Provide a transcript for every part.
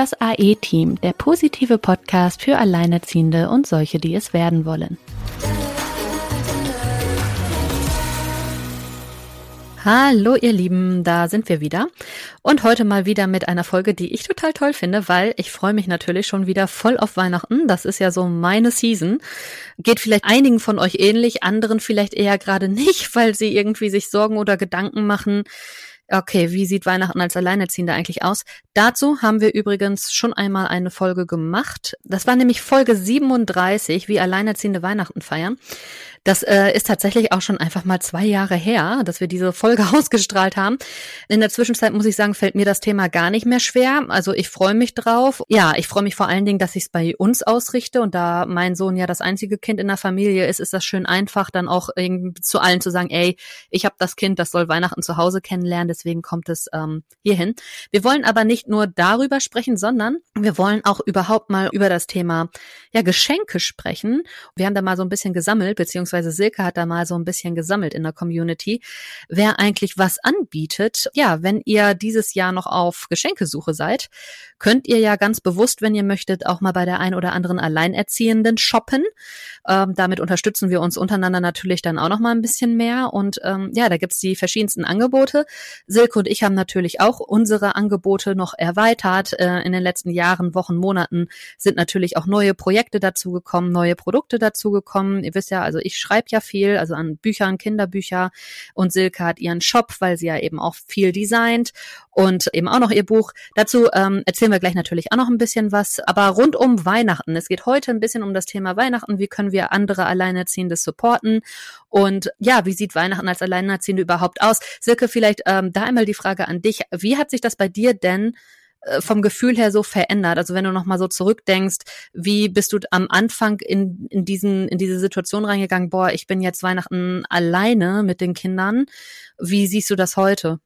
Das AE-Team, der positive Podcast für Alleinerziehende und solche, die es werden wollen. Hallo ihr Lieben, da sind wir wieder. Und heute mal wieder mit einer Folge, die ich total toll finde, weil ich freue mich natürlich schon wieder voll auf Weihnachten. Das ist ja so meine Season. Geht vielleicht einigen von euch ähnlich, anderen vielleicht eher gerade nicht, weil sie irgendwie sich Sorgen oder Gedanken machen, Okay, wie sieht Weihnachten als Alleinerziehende eigentlich aus? Dazu haben wir übrigens schon einmal eine Folge gemacht. Das war nämlich Folge 37, wie Alleinerziehende Weihnachten feiern. Das äh, ist tatsächlich auch schon einfach mal zwei Jahre her, dass wir diese Folge ausgestrahlt haben. In der Zwischenzeit muss ich sagen, fällt mir das Thema gar nicht mehr schwer. Also ich freue mich drauf. Ja, ich freue mich vor allen Dingen, dass ich es bei uns ausrichte und da mein Sohn ja das einzige Kind in der Familie ist, ist das schön einfach, dann auch zu allen zu sagen, ey, ich habe das Kind, das soll Weihnachten zu Hause kennenlernen, deswegen kommt es ähm, hierhin. Wir wollen aber nicht nur darüber sprechen, sondern wir wollen auch überhaupt mal über das Thema ja Geschenke sprechen. Wir haben da mal so ein bisschen gesammelt, beziehungsweise beziehungsweise Silke hat da mal so ein bisschen gesammelt in der Community, wer eigentlich was anbietet. Ja, wenn ihr dieses Jahr noch auf Geschenkesuche seid, könnt ihr ja ganz bewusst, wenn ihr möchtet, auch mal bei der ein oder anderen Alleinerziehenden shoppen. Ähm, damit unterstützen wir uns untereinander natürlich dann auch noch mal ein bisschen mehr. Und ähm, ja, da gibt's die verschiedensten Angebote. Silke und ich haben natürlich auch unsere Angebote noch erweitert. Äh, in den letzten Jahren, Wochen, Monaten sind natürlich auch neue Projekte dazugekommen, neue Produkte dazugekommen. Ihr wisst ja, also ich schreibe ja viel, also an Büchern, Kinderbücher. Und Silke hat ihren Shop, weil sie ja eben auch viel designt und eben auch noch ihr Buch. Dazu ähm, erzählen wir gleich natürlich auch noch ein bisschen was. Aber rund um Weihnachten. Es geht heute ein bisschen um das Thema Weihnachten. Wie können wir andere Alleinerziehende supporten? Und ja, wie sieht Weihnachten als Alleinerziehende überhaupt aus? Silke, vielleicht ähm, da einmal die Frage an dich. Wie hat sich das bei dir denn vom Gefühl her so verändert? Also wenn du noch mal so zurückdenkst, wie bist du am Anfang in, in diesen in diese Situation reingegangen? Boah, ich bin jetzt Weihnachten alleine mit den Kindern. Wie siehst du das heute?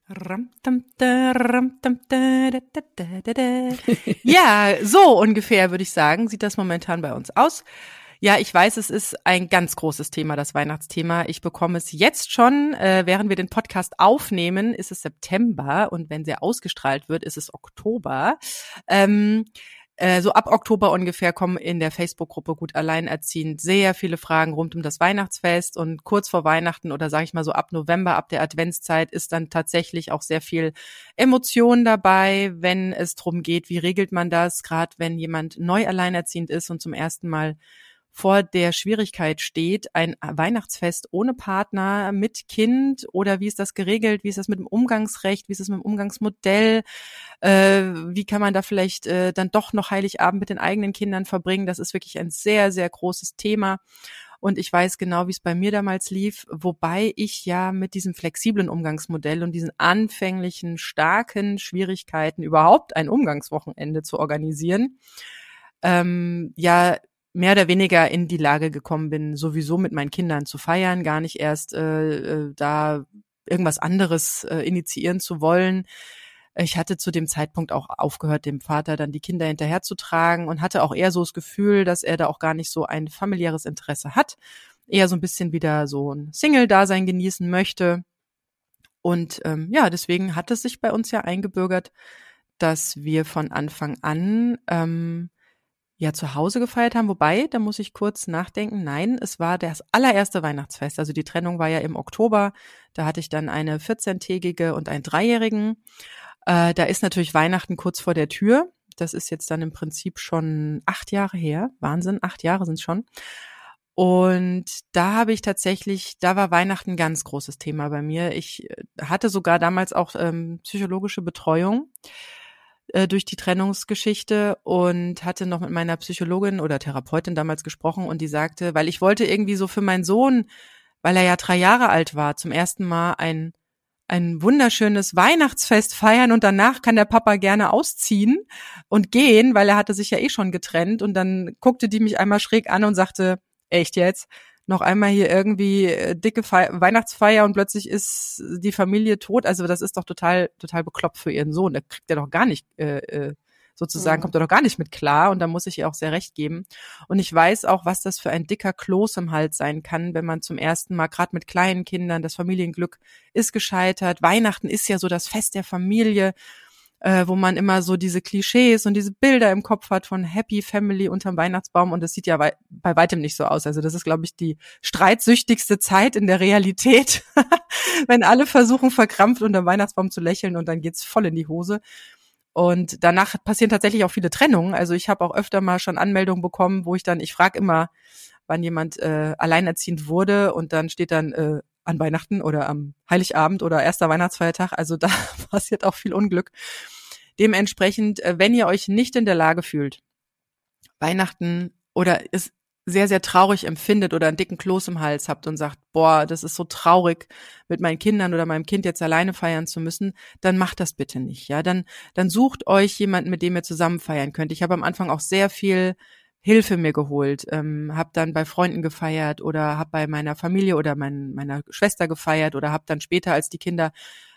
ja, so ungefähr würde ich sagen, sieht das momentan bei uns aus. Ja, ich weiß, es ist ein ganz großes Thema, das Weihnachtsthema. Ich bekomme es jetzt schon, äh, während wir den Podcast aufnehmen, ist es September und wenn sie ausgestrahlt wird, ist es Oktober. Ähm, äh, so ab Oktober ungefähr kommen in der Facebook-Gruppe Gut Alleinerziehend sehr viele Fragen rund um das Weihnachtsfest und kurz vor Weihnachten oder sage ich mal so ab November, ab der Adventszeit ist dann tatsächlich auch sehr viel Emotion dabei, wenn es drum geht, wie regelt man das, gerade wenn jemand neu alleinerziehend ist und zum ersten Mal vor der Schwierigkeit steht, ein Weihnachtsfest ohne Partner, mit Kind oder wie ist das geregelt, wie ist das mit dem Umgangsrecht, wie ist das mit dem Umgangsmodell, äh, wie kann man da vielleicht äh, dann doch noch Heiligabend mit den eigenen Kindern verbringen. Das ist wirklich ein sehr, sehr großes Thema. Und ich weiß genau, wie es bei mir damals lief, wobei ich ja mit diesem flexiblen Umgangsmodell und diesen anfänglichen starken Schwierigkeiten überhaupt ein Umgangswochenende zu organisieren, ähm, ja mehr oder weniger in die Lage gekommen bin, sowieso mit meinen Kindern zu feiern, gar nicht erst äh, äh, da irgendwas anderes äh, initiieren zu wollen. Ich hatte zu dem Zeitpunkt auch aufgehört, dem Vater dann die Kinder hinterherzutragen und hatte auch eher so das Gefühl, dass er da auch gar nicht so ein familiäres Interesse hat, eher so ein bisschen wieder so ein Single-Dasein genießen möchte. Und ähm, ja, deswegen hat es sich bei uns ja eingebürgert, dass wir von Anfang an ähm, ja zu Hause gefeiert haben. Wobei, da muss ich kurz nachdenken. Nein, es war das allererste Weihnachtsfest. Also die Trennung war ja im Oktober. Da hatte ich dann eine 14-tägige und einen Dreijährigen. Äh, da ist natürlich Weihnachten kurz vor der Tür. Das ist jetzt dann im Prinzip schon acht Jahre her. Wahnsinn, acht Jahre sind schon. Und da habe ich tatsächlich, da war Weihnachten ein ganz großes Thema bei mir. Ich äh, hatte sogar damals auch ähm, psychologische Betreuung äh, durch die Trennungsgeschichte und hatte noch mit meiner Psychologin oder Therapeutin damals gesprochen und die sagte, weil ich wollte irgendwie so für meinen Sohn, weil er ja drei Jahre alt war, zum ersten Mal ein ein wunderschönes Weihnachtsfest feiern und danach kann der Papa gerne ausziehen und gehen, weil er hatte sich ja eh schon getrennt und dann guckte die mich einmal schräg an und sagte, echt jetzt? Noch einmal hier irgendwie äh, dicke Fe Weihnachtsfeier und plötzlich ist die Familie tot. Also das ist doch total, total bekloppt für ihren Sohn. Der kriegt ja doch gar nicht, äh, äh, sozusagen, mhm. kommt er doch gar nicht mit klar. Und da muss ich ihr auch sehr recht geben. Und ich weiß auch, was das für ein dicker Kloß im Hals sein kann, wenn man zum ersten Mal, gerade mit kleinen Kindern, das Familienglück ist gescheitert. Weihnachten ist ja so das Fest der Familie äh, wo man immer so diese Klischees und diese Bilder im Kopf hat von Happy Family unterm Weihnachtsbaum und das sieht ja wei bei weitem nicht so aus. Also das ist, glaube ich, die streitsüchtigste Zeit in der Realität, wenn alle versuchen, verkrampft unterm Weihnachtsbaum zu lächeln und dann geht's voll in die Hose. Und danach passieren tatsächlich auch viele Trennungen. Also ich habe auch öfter mal schon Anmeldungen bekommen, wo ich dann, ich frage immer, wann jemand äh, alleinerziehend wurde und dann steht dann äh, an Weihnachten oder am Heiligabend oder erster Weihnachtsfeiertag. Also da passiert auch viel Unglück. Dementsprechend, äh, wenn ihr euch nicht in der Lage fühlt, Weihnachten oder es sehr, sehr traurig empfindet oder einen dicken Kloß im Hals habt und sagt, boah, das ist so traurig, mit meinen Kindern oder meinem Kind jetzt alleine feiern zu müssen, dann macht das bitte nicht, ja. Dann, dann sucht euch jemanden, mit dem ihr zusammen feiern könnt. Ich habe am Anfang auch sehr viel Hilfe mir geholt, ähm, habe dann bei Freunden gefeiert oder habe bei meiner Familie oder mein, meiner Schwester gefeiert oder habe dann später, als die Kinder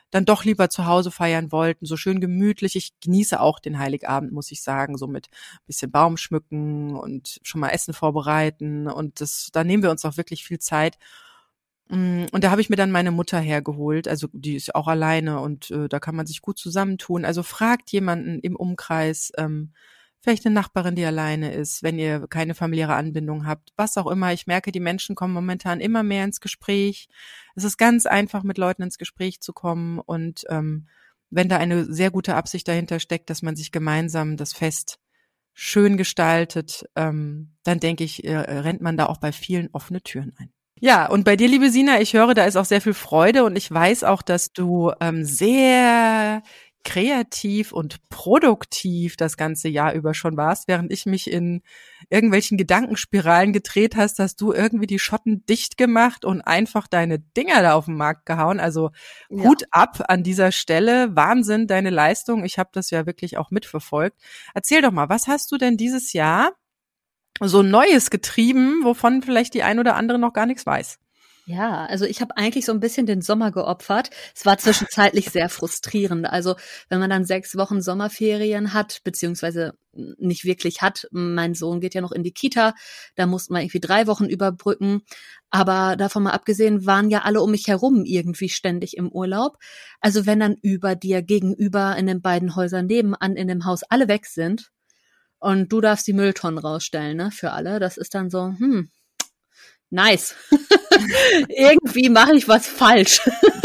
dann doch lieber zu Hause feiern wollten, so schön gemütlich. Ich genieße auch den Heiligabend, muss ich sagen, so mit bisschen Baum schmücken und schon mal Essen vorbereiten und das, da nehmen wir uns auch wirklich viel Zeit. Mm, und da habe ich mir dann meine Mutter hergeholt, also die ist auch alleine und äh, da kann man sich gut zusammentun. Also fragt jemanden im Umkreis, ähm, vielleicht eine Nachbarin, die alleine ist, wenn ihr keine familiäre Anbindung habt, was auch immer. Ich merke, die Menschen kommen momentan immer mehr ins Gespräch. Es ist ganz einfach, mit Leuten ins Gespräch zu kommen und ähm, wenn da eine sehr gute Absicht dahinter steckt, dass man sich gemeinsam das Fest schön gestaltet, ähm, dann denke ich, äh, rennt man da auch bei vielen offene Türen ein. Ja, und bei dir, liebe Sina, ich höre, da ist auch sehr viel Freude und ich weiß auch, dass du ähm, sehr kreativ und produktiv das ganze Jahr über schon warst, während ich mich in irgendwelchen Gedankenspiralen gedreht hast, hast du irgendwie die Schotten dicht gemacht und einfach deine Dinger da auf den Markt gehauen. Also ja. Hut ab an dieser Stelle. Wahnsinn, deine Leistung. Ich habe das ja wirklich auch mitverfolgt. Erzähl doch mal, was hast du denn dieses Jahr so Neues getrieben, wovon vielleicht die ein oder andere noch gar nichts weiß? Ja, also ich habe eigentlich so ein bisschen den Sommer geopfert. Es war zwischenzeitlich sehr frustrierend. Also wenn man dann sechs Wochen Sommerferien hat, beziehungsweise nicht wirklich hat, mein Sohn geht ja noch in die Kita, da mussten wir irgendwie drei Wochen überbrücken. Aber davon mal abgesehen, waren ja alle um mich herum irgendwie ständig im Urlaub. Also wenn dann über dir gegenüber in den beiden Häusern nebenan in dem Haus alle weg sind und du darfst die Mülltonnen rausstellen, ne, für alle, das ist dann so, hm, nice. Irgendwie mache ich was falsch.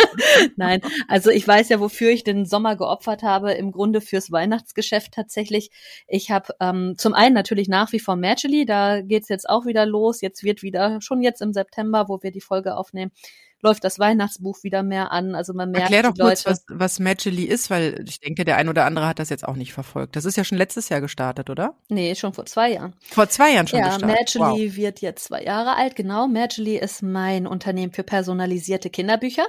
Nein, also ich weiß ja, wofür ich den Sommer geopfert habe, im Grunde fürs Weihnachtsgeschäft tatsächlich. Ich habe ähm, zum einen natürlich nach wie vor Matchely, da geht's jetzt auch wieder los. Jetzt wird wieder, schon jetzt im September, wo wir die Folge aufnehmen, läuft das Weihnachtsbuch wieder mehr an. Also man merkt, Erklär doch kurz, was, was Magically ist, weil ich denke, der ein oder andere hat das jetzt auch nicht verfolgt. Das ist ja schon letztes Jahr gestartet, oder? Nee, schon vor zwei Jahren. Vor zwei Jahren schon ja, gestartet. Ja, Magically wow. wird jetzt zwei Jahre alt, genau. Magically ist mein Unternehmen für personalisierte Kinderbücher.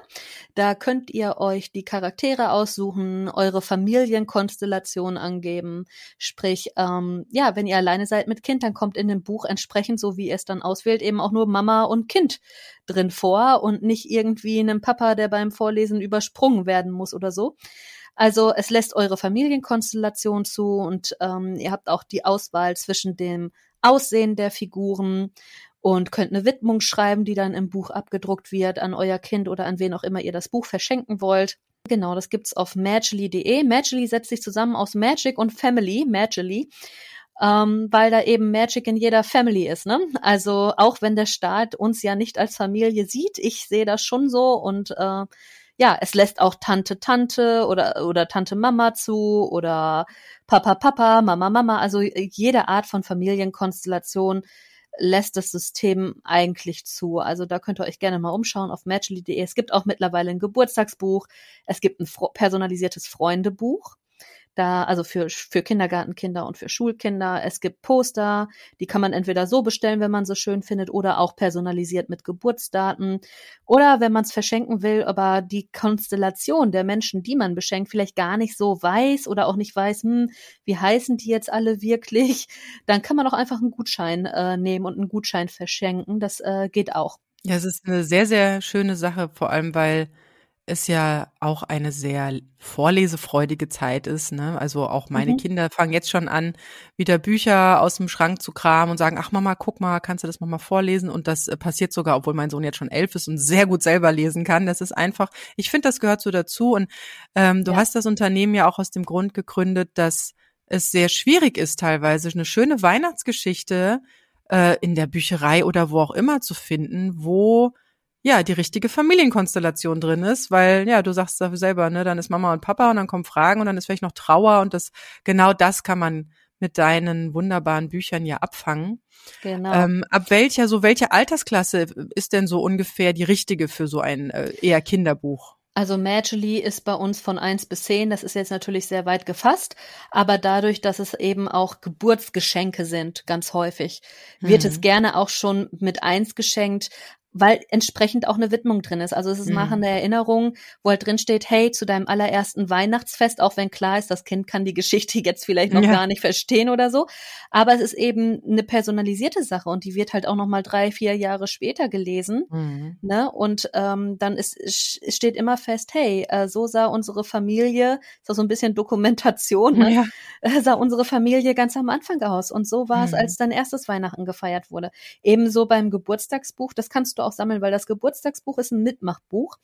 Da könnt ihr euch die Charaktere aussuchen, eure Familienkonstellation angeben. Sprich, ähm, ja, wenn ihr alleine seid mit Kind, dann kommt in dem Buch entsprechend, so wie ihr es dann auswählt, eben auch nur Mama und Kind drin vor und nicht irgendwie einem Papa, der beim Vorlesen übersprungen werden muss oder so. Also es lässt eure Familienkonstellation zu und ähm, ihr habt auch die Auswahl zwischen dem Aussehen der Figuren und könnt eine Widmung schreiben, die dann im Buch abgedruckt wird an euer Kind oder an wen auch immer ihr das Buch verschenken wollt. Genau, das gibt's auf magically.de. Magically setzt sich zusammen aus Magic und Family, Magically ähm, weil da eben Magic in jeder Family ist. Ne? Also auch wenn der Staat uns ja nicht als Familie sieht, ich sehe das schon so und äh, ja, es lässt auch Tante Tante oder oder Tante Mama zu oder Papa Papa, Mama Mama, also jede Art von Familienkonstellation lässt das System eigentlich zu. Also da könnt ihr euch gerne mal umschauen auf matchly.de. Es gibt auch mittlerweile ein Geburtstagsbuch, es gibt ein personalisiertes Freundebuch da, also für, für Kindergartenkinder und für Schulkinder. Es gibt Poster, die kann man entweder so bestellen, wenn man so schön findet, oder auch personalisiert mit Geburtsdaten. Oder wenn man es verschenken will, aber die Konstellation der Menschen, die man beschenkt, vielleicht gar nicht so weiß oder auch nicht weiß, hm, wie heißen die jetzt alle wirklich, dann kann man auch einfach einen Gutschein äh, nehmen und einen Gutschein verschenken. Das äh, geht auch. Ja, es ist eine sehr, sehr schöne Sache, vor allem weil es ja auch eine sehr vorlesefreudige Zeit ist. Ne? Also auch meine mhm. Kinder fangen jetzt schon an, wieder Bücher aus dem Schrank zu kramen und sagen, ach Mama, guck mal, kannst du das mal vorlesen? Und das äh, passiert sogar, obwohl mein Sohn jetzt schon elf ist und sehr gut selber lesen kann. Das ist einfach, ich finde, das gehört so dazu. Und ähm, du ja. hast das Unternehmen ja auch aus dem Grund gegründet, dass es sehr schwierig ist, teilweise eine schöne Weihnachtsgeschichte äh, in der Bücherei oder wo auch immer zu finden, wo ja, die richtige Familienkonstellation drin ist, weil ja, du sagst dafür selber, ne, dann ist Mama und Papa und dann kommen Fragen und dann ist vielleicht noch Trauer und das genau das kann man mit deinen wunderbaren Büchern ja abfangen. Genau. Ähm, ab welcher so welche Altersklasse ist denn so ungefähr die richtige für so ein äh, eher Kinderbuch? Also Magically ist bei uns von eins bis zehn. Das ist jetzt natürlich sehr weit gefasst, aber dadurch, dass es eben auch Geburtsgeschenke sind, ganz häufig, wird mhm. es gerne auch schon mit eins geschenkt weil entsprechend auch eine Widmung drin ist. Also es ist mhm. machende Erinnerung, wo halt drin steht, hey, zu deinem allerersten Weihnachtsfest, auch wenn klar ist, das Kind kann die Geschichte jetzt vielleicht noch ja. gar nicht verstehen oder so. Aber es ist eben eine personalisierte Sache und die wird halt auch noch mal drei, vier Jahre später gelesen. Mhm. Ne? Und ähm, dann ist, steht immer fest, hey, äh, so sah unsere Familie, ist auch so ein bisschen Dokumentation, ne? ja. äh, sah unsere Familie ganz am Anfang aus. Und so war mhm. es, als dein erstes Weihnachten gefeiert wurde. Ebenso beim Geburtstagsbuch, das kannst du auch sammeln, weil das Geburtstagsbuch ist ein Mitmachbuch.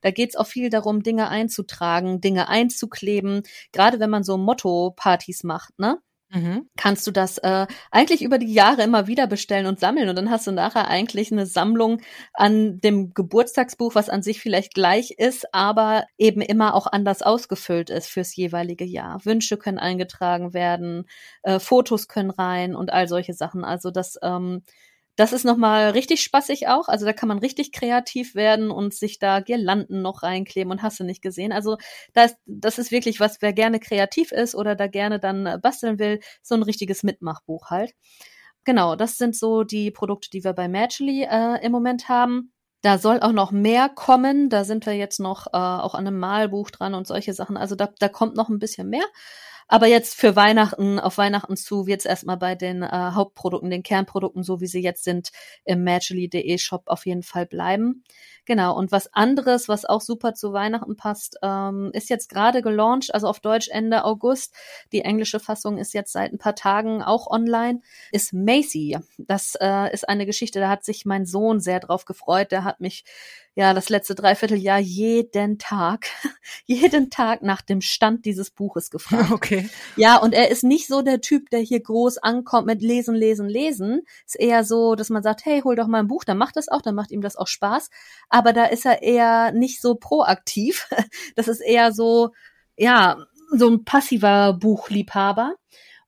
Da geht es auch viel darum, Dinge einzutragen, Dinge einzukleben. Gerade wenn man so Motto-Partys macht, ne? Mhm. kannst du das äh, eigentlich über die Jahre immer wieder bestellen und sammeln und dann hast du nachher eigentlich eine Sammlung an dem Geburtstagsbuch, was an sich vielleicht gleich ist, aber eben immer auch anders ausgefüllt ist fürs jeweilige Jahr. Wünsche können eingetragen werden, äh, Fotos können rein und all solche Sachen. Also das ähm, das ist nochmal richtig spaßig auch. Also da kann man richtig kreativ werden und sich da Girlanden noch reinkleben und hast du nicht gesehen. Also das, das ist wirklich was, wer gerne kreativ ist oder da gerne dann äh, basteln will, so ein richtiges Mitmachbuch halt. Genau, das sind so die Produkte, die wir bei Matchly äh, im Moment haben. Da soll auch noch mehr kommen. Da sind wir jetzt noch äh, auch an einem Malbuch dran und solche Sachen. Also da, da kommt noch ein bisschen mehr. Aber jetzt für Weihnachten, auf Weihnachten zu, wird es erstmal bei den äh, Hauptprodukten, den Kernprodukten, so wie sie jetzt sind, im Magically.de Shop auf jeden Fall bleiben. Genau, und was anderes, was auch super zu Weihnachten passt, ähm, ist jetzt gerade gelauncht, also auf Deutsch Ende August. Die englische Fassung ist jetzt seit ein paar Tagen auch online, ist Macy. Das äh, ist eine Geschichte, da hat sich mein Sohn sehr drauf gefreut. Der hat mich ja das letzte Dreivierteljahr jeden Tag, jeden Tag nach dem Stand dieses Buches gefragt. Okay. Ja, und er ist nicht so der Typ, der hier groß ankommt mit Lesen, Lesen, Lesen. Ist eher so, dass man sagt, hey, hol doch mal ein Buch, dann macht das auch, dann macht ihm das auch Spaß aber da ist er eher nicht so proaktiv. Das ist eher so, ja, so ein passiver Buchliebhaber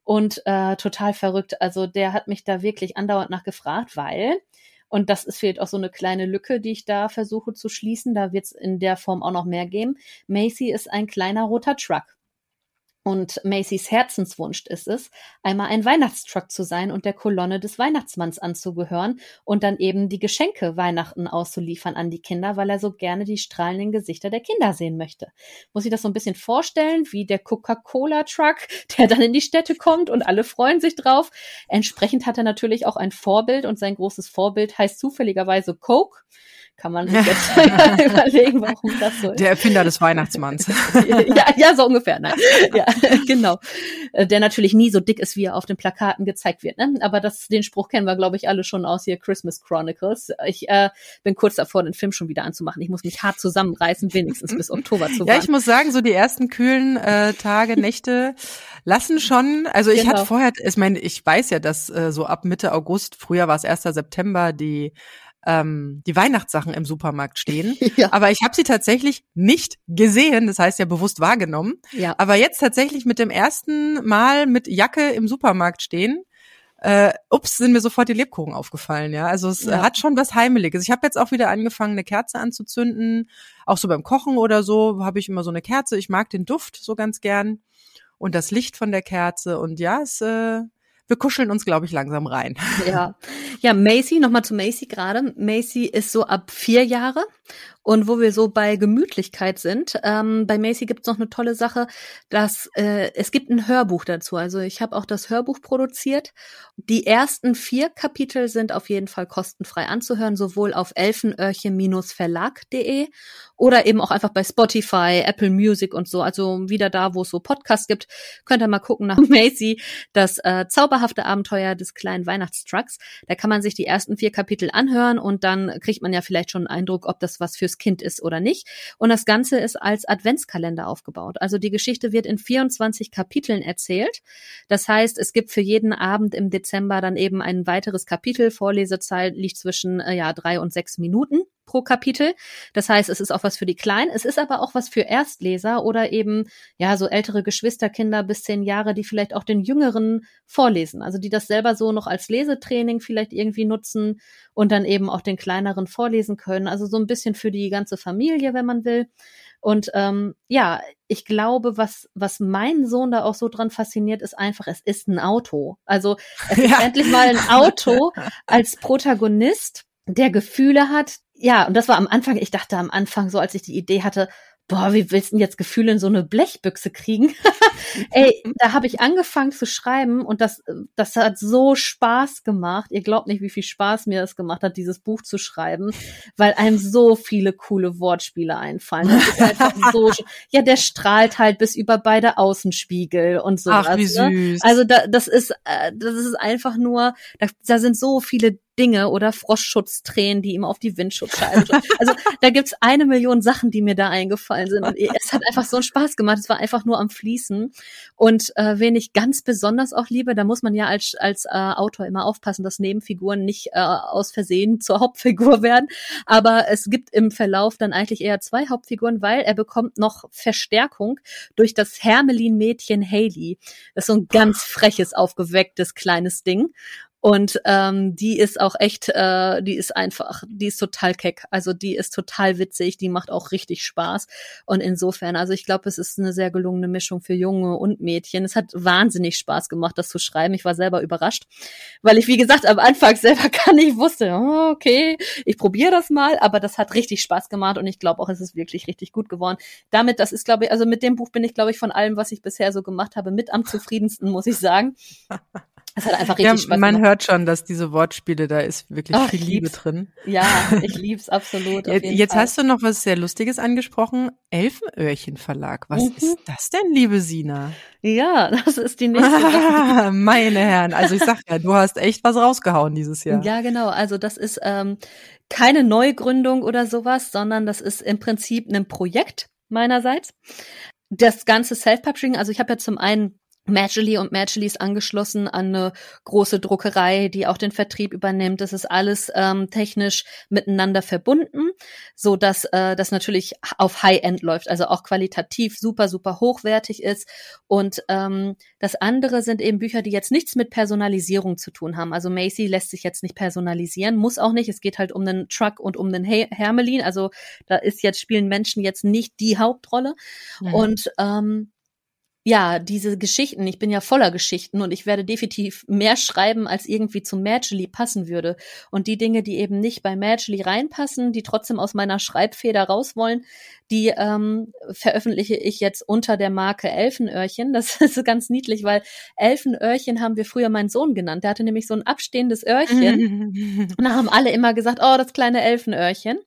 und äh, total verrückt. Also der hat mich da wirklich andauernd nachgefragt, weil und das ist vielleicht auch so eine kleine Lücke, die ich da versuche zu schließen. Da wird es in der Form auch noch mehr geben. Macy ist ein kleiner roter Truck. Und Macys Herzenswunsch ist es, einmal ein Weihnachtstruck zu sein und der Kolonne des Weihnachtsmanns anzugehören und dann eben die Geschenke Weihnachten auszuliefern an die Kinder, weil er so gerne die strahlenden Gesichter der Kinder sehen möchte. Muss ich das so ein bisschen vorstellen, wie der Coca-Cola-Truck, der dann in die Städte kommt und alle freuen sich drauf. Entsprechend hat er natürlich auch ein Vorbild und sein großes Vorbild heißt zufälligerweise Coke kann man sich jetzt überlegen, warum das so ist. Der Erfinder des Weihnachtsmanns. ja, ja, so ungefähr. Nein. Ja, genau. Äh, der natürlich nie so dick ist, wie er auf den Plakaten gezeigt wird. Ne? Aber das, den Spruch kennen wir, glaube ich, alle schon aus hier Christmas Chronicles. Ich äh, bin kurz davor, den Film schon wieder anzumachen. Ich muss mich hart zusammenreißen, wenigstens bis Oktober zu warten. Ja, ich muss sagen, so die ersten kühlen äh, Tage, Nächte lassen schon. Also ich genau. hatte vorher, ich meine, ich weiß ja, dass äh, so ab Mitte August, früher war es 1. September, die ähm, die Weihnachtssachen im Supermarkt stehen. Ja. Aber ich habe sie tatsächlich nicht gesehen, das heißt ja bewusst wahrgenommen. Ja. Aber jetzt tatsächlich mit dem ersten Mal mit Jacke im Supermarkt stehen, äh, ups, sind mir sofort die Lebkuchen aufgefallen, ja. Also es ja. hat schon was Heimeliges. Ich habe jetzt auch wieder angefangen, eine Kerze anzuzünden. Auch so beim Kochen oder so habe ich immer so eine Kerze. Ich mag den Duft so ganz gern und das Licht von der Kerze. Und ja, es äh, wir kuscheln uns, glaube ich, langsam rein. Ja, ja, Macy, nochmal zu Macy gerade. Macy ist so ab vier Jahre Und wo wir so bei Gemütlichkeit sind, ähm, bei Macy gibt's noch eine tolle Sache, dass äh, es gibt ein Hörbuch dazu. Also ich habe auch das Hörbuch produziert. Die ersten vier Kapitel sind auf jeden Fall kostenfrei anzuhören, sowohl auf elfenöhrchen-verlag.de oder eben auch einfach bei Spotify, Apple Music und so. Also wieder da, wo es so Podcasts gibt, könnt ihr mal gucken nach Macy, das äh, zauberhafte Abenteuer des kleinen Weihnachtstrucks. Da kann man sich die ersten vier Kapitel anhören und dann kriegt man ja vielleicht schon einen Eindruck, ob das was fürs Kind ist oder nicht. Und das Ganze ist als Adventskalender aufgebaut. Also die Geschichte wird in 24 Kapiteln erzählt. Das heißt, es gibt für jeden Abend im Dezember dann eben ein weiteres Kapitel. Vorlesezeit liegt zwischen äh, ja drei und sechs Minuten pro Kapitel. Das heißt, es ist auch was für die Kleinen. Es ist aber auch was für Erstleser oder eben, ja, so ältere Geschwisterkinder bis zehn Jahre, die vielleicht auch den Jüngeren vorlesen. Also die das selber so noch als Lesetraining vielleicht irgendwie nutzen und dann eben auch den Kleineren vorlesen können. Also so ein bisschen für die ganze Familie, wenn man will. Und ähm, ja, ich glaube, was, was mein Sohn da auch so dran fasziniert, ist einfach, es ist ein Auto. Also es ist ja. endlich mal ein Auto als Protagonist, der Gefühle hat, ja, und das war am Anfang, ich dachte am Anfang so, als ich die Idee hatte, boah, wie willst du denn jetzt Gefühle in so eine Blechbüchse kriegen? Ey, da habe ich angefangen zu schreiben und das, das hat so Spaß gemacht. Ihr glaubt nicht, wie viel Spaß mir das gemacht hat, dieses Buch zu schreiben, weil einem so viele coole Wortspiele einfallen. Das ist einfach so, ja, der strahlt halt bis über beide Außenspiegel und so. Ach, wie ne? süß. Also da, das ist, äh, das ist einfach nur, da, da sind so viele Dinge oder Frostschutztränen, die ihm auf die Windschutzscheibe. also da gibt's eine Million Sachen, die mir da eingefallen sind. Und es hat einfach so einen Spaß gemacht. Es war einfach nur am Fließen. Und äh, wen ich ganz besonders auch liebe, da muss man ja als, als äh, Autor immer aufpassen, dass Nebenfiguren nicht äh, aus Versehen zur Hauptfigur werden. Aber es gibt im Verlauf dann eigentlich eher zwei Hauptfiguren, weil er bekommt noch Verstärkung durch das Hermelin-Mädchen Haley. Das ist so ein ganz freches, aufgewecktes kleines Ding. Und ähm, die ist auch echt, äh, die ist einfach, die ist total keck. Also die ist total witzig, die macht auch richtig Spaß. Und insofern, also ich glaube, es ist eine sehr gelungene Mischung für Junge und Mädchen. Es hat wahnsinnig Spaß gemacht, das zu schreiben. Ich war selber überrascht, weil ich, wie gesagt, am Anfang selber gar nicht wusste, oh, okay, ich probiere das mal, aber das hat richtig Spaß gemacht und ich glaube auch, es ist wirklich richtig gut geworden. Damit, das ist, glaube ich, also mit dem Buch bin ich, glaube ich, von allem, was ich bisher so gemacht habe, mit am zufriedensten, muss ich sagen. Es hat einfach richtig ja, Spaß Man gemacht. hört schon, dass diese Wortspiele, da ist wirklich Ach, viel Liebe drin. Ja, ich lieb's absolut. Jetzt Fall. hast du noch was sehr Lustiges angesprochen. Elfenöhrchen Verlag. Was mhm. ist das denn, liebe Sina? Ja, das ist die nächste. Meine Herren, also ich sag ja, du hast echt was rausgehauen dieses Jahr. Ja, genau. Also das ist ähm, keine Neugründung oder sowas, sondern das ist im Prinzip ein Projekt meinerseits. Das ganze Self-Publishing, also ich habe ja zum einen Magically und Magically ist angeschlossen an eine große Druckerei, die auch den Vertrieb übernimmt. Das ist alles ähm, technisch miteinander verbunden, so dass äh, das natürlich auf High-End läuft, also auch qualitativ super, super hochwertig ist. Und ähm, das andere sind eben Bücher, die jetzt nichts mit Personalisierung zu tun haben. Also Macy lässt sich jetzt nicht personalisieren, muss auch nicht. Es geht halt um den Truck und um den Hermelin. Also da ist jetzt spielen Menschen jetzt nicht die Hauptrolle. Mhm. Und ähm, ja, diese Geschichten, ich bin ja voller Geschichten und ich werde definitiv mehr schreiben, als irgendwie zu Magically passen würde. Und die Dinge, die eben nicht bei Magically reinpassen, die trotzdem aus meiner Schreibfeder raus wollen, die ähm, veröffentliche ich jetzt unter der Marke Elfenöhrchen. Das ist ganz niedlich, weil Elfenöhrchen haben wir früher meinen Sohn genannt. Der hatte nämlich so ein abstehendes Öhrchen. und da haben alle immer gesagt, oh, das kleine Elfenöhrchen.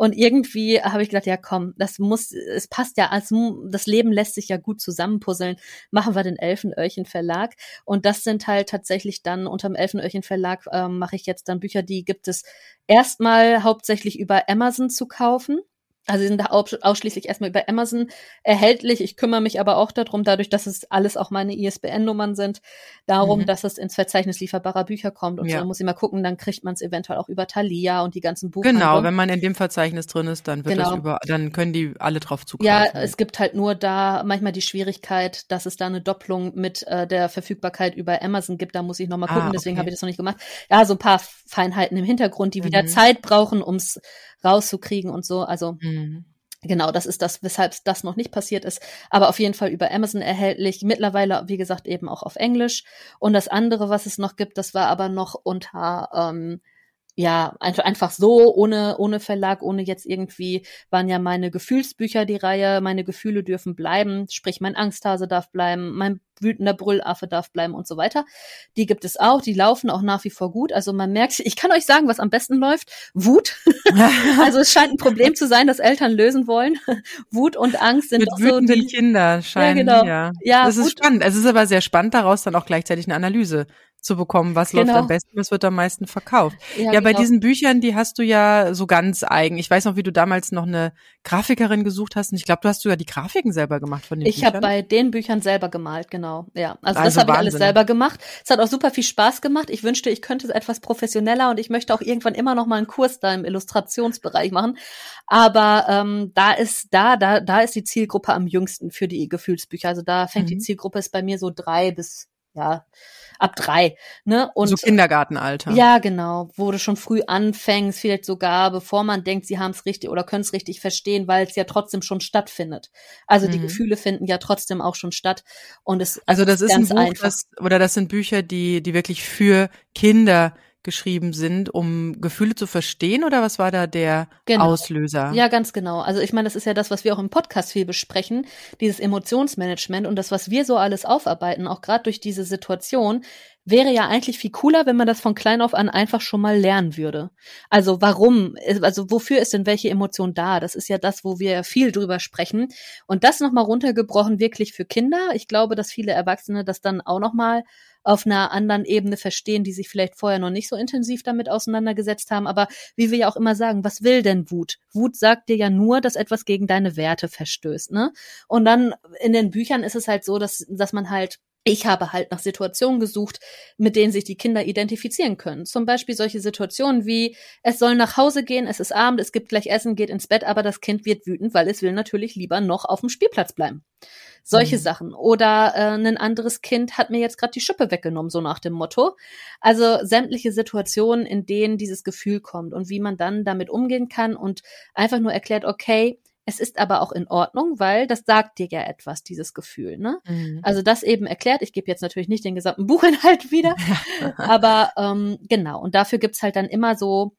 Und irgendwie habe ich gedacht, ja komm, das muss, es passt ja, also das Leben lässt sich ja gut zusammenpuzzeln. Machen wir den Elfenöhrchen Verlag. Und das sind halt tatsächlich dann unter dem Elfenöhrchen Verlag ähm, mache ich jetzt dann Bücher, die gibt es erstmal hauptsächlich über Amazon zu kaufen. Also sie sind ausschließlich erstmal über Amazon erhältlich. Ich kümmere mich aber auch darum, dadurch, dass es alles auch meine ISBN-Nummern sind, darum, mhm. dass es ins Verzeichnis lieferbarer Bücher kommt. Und ja. so muss ich mal gucken, dann kriegt man es eventuell auch über Thalia und die ganzen Buchhandlungen. Genau, wenn man in dem Verzeichnis drin ist, dann wird genau. das über, dann können die alle drauf zugreifen. Ja, es gibt halt nur da manchmal die Schwierigkeit, dass es da eine Doppelung mit äh, der Verfügbarkeit über Amazon gibt. Da muss ich nochmal gucken, ah, okay. deswegen habe ich das noch nicht gemacht. Ja, so ein paar Feinheiten im Hintergrund, die mhm. wieder Zeit brauchen, ums rauszukriegen und so. Also mhm. Genau, das ist das, weshalb das noch nicht passiert ist. Aber auf jeden Fall über Amazon erhältlich. Mittlerweile, wie gesagt, eben auch auf Englisch. Und das andere, was es noch gibt, das war aber noch unter ähm, ja, einfach so, ohne, ohne Verlag, ohne jetzt irgendwie, waren ja meine Gefühlsbücher die Reihe, meine Gefühle dürfen bleiben, sprich mein Angsthase darf bleiben, mein wütender Brüllaffe darf bleiben und so weiter. Die gibt es auch, die laufen auch nach wie vor gut. Also man merkt, ich kann euch sagen, was am besten läuft. Wut. also es scheint ein Problem zu sein, das Eltern lösen wollen. Wut und Angst sind Mit auch so die Kinder scheinen. Ja, genau. Ja, Ja, das ist Wut- spannend. Es ist aber sehr spannend, daraus dann auch gleichzeitig eine Analyse zu bekommen, was läuft Genau. am besten, was wird am meisten verkauft. Ja, Ja, bei genau. diesen Büchern, die hast du ja so ganz eigen. Ich weiß noch, wie du damals noch eine Grafikerin gesucht hast. Und ich glaube, du hast sogar die Grafiken selber gemacht von den Ich Büchern. habe bei den Büchern selber gemalt, genau. Ja, also, das Also habe ich alles selber gemacht. Es hat auch super viel Spaß gemacht. Ich wünschte, ich könnte es etwas professioneller und ich möchte auch irgendwann immer noch mal einen Kurs da im Illustrationsbereich machen. Aber ähm, da ist da da da ist die Zielgruppe am jüngsten für die Gefühlsbücher. Also da fängt die Mhm. Zielgruppe ist bei mir so drei bis ja ab drei. Ne und so Kindergartenalter. ja, genau, wo du schon früh anfängst, vielleicht sogar, bevor man denkt, sie haben es richtig oder können es richtig verstehen, weil es ja trotzdem schon stattfindet. Also die Mhm. Gefühle finden ja trotzdem auch schon statt. Und es Also das ist ein ganz Buch, einfach. das, oder das sind Bücher, die, die wirklich für Kinder geschrieben sind, um Gefühle zu verstehen, oder was war da der Genau. Auslöser? Ja, ganz genau. Also ich meine, das ist ja das, was wir auch im Podcast viel besprechen, dieses Emotionsmanagement und das, was wir so alles aufarbeiten, auch gerade durch diese Situation, wäre ja eigentlich viel cooler, wenn man das von klein auf an einfach schon mal lernen würde. Also warum, also wofür ist denn welche Emotion da? Das ist ja das, wo wir viel drüber sprechen. Und das nochmal runtergebrochen wirklich für Kinder. Ich glaube, dass viele Erwachsene das dann auch nochmal auf einer anderen Ebene verstehen, die sich vielleicht vorher noch nicht so intensiv damit auseinandergesetzt haben. Aber wie wir ja auch immer sagen, was will denn Wut? Wut sagt dir ja nur, dass etwas gegen deine Werte verstößt, ne? Und dann in den Büchern ist es halt so, dass, dass man halt ich habe halt nach Situationen gesucht, mit denen sich die Kinder identifizieren können. Zum Beispiel solche Situationen wie, es soll nach Hause gehen, es ist Abend, es gibt gleich Essen, geht ins Bett, aber das Kind wird wütend, weil es will natürlich lieber noch auf dem Spielplatz bleiben. Solche Mhm. Sachen. Oder äh, ein anderes Kind hat mir jetzt gerade die Schippe weggenommen, so nach dem Motto. Also sämtliche Situationen, in denen dieses Gefühl kommt und wie man dann damit umgehen kann und einfach nur erklärt, okay, es ist aber auch in Ordnung, weil das sagt dir ja etwas, dieses Gefühl. Ne? Mhm. Also das eben erklärt. Ich gebe jetzt natürlich nicht den gesamten Buchinhalt wieder, aber ähm, genau. Und dafür gibt's halt dann immer so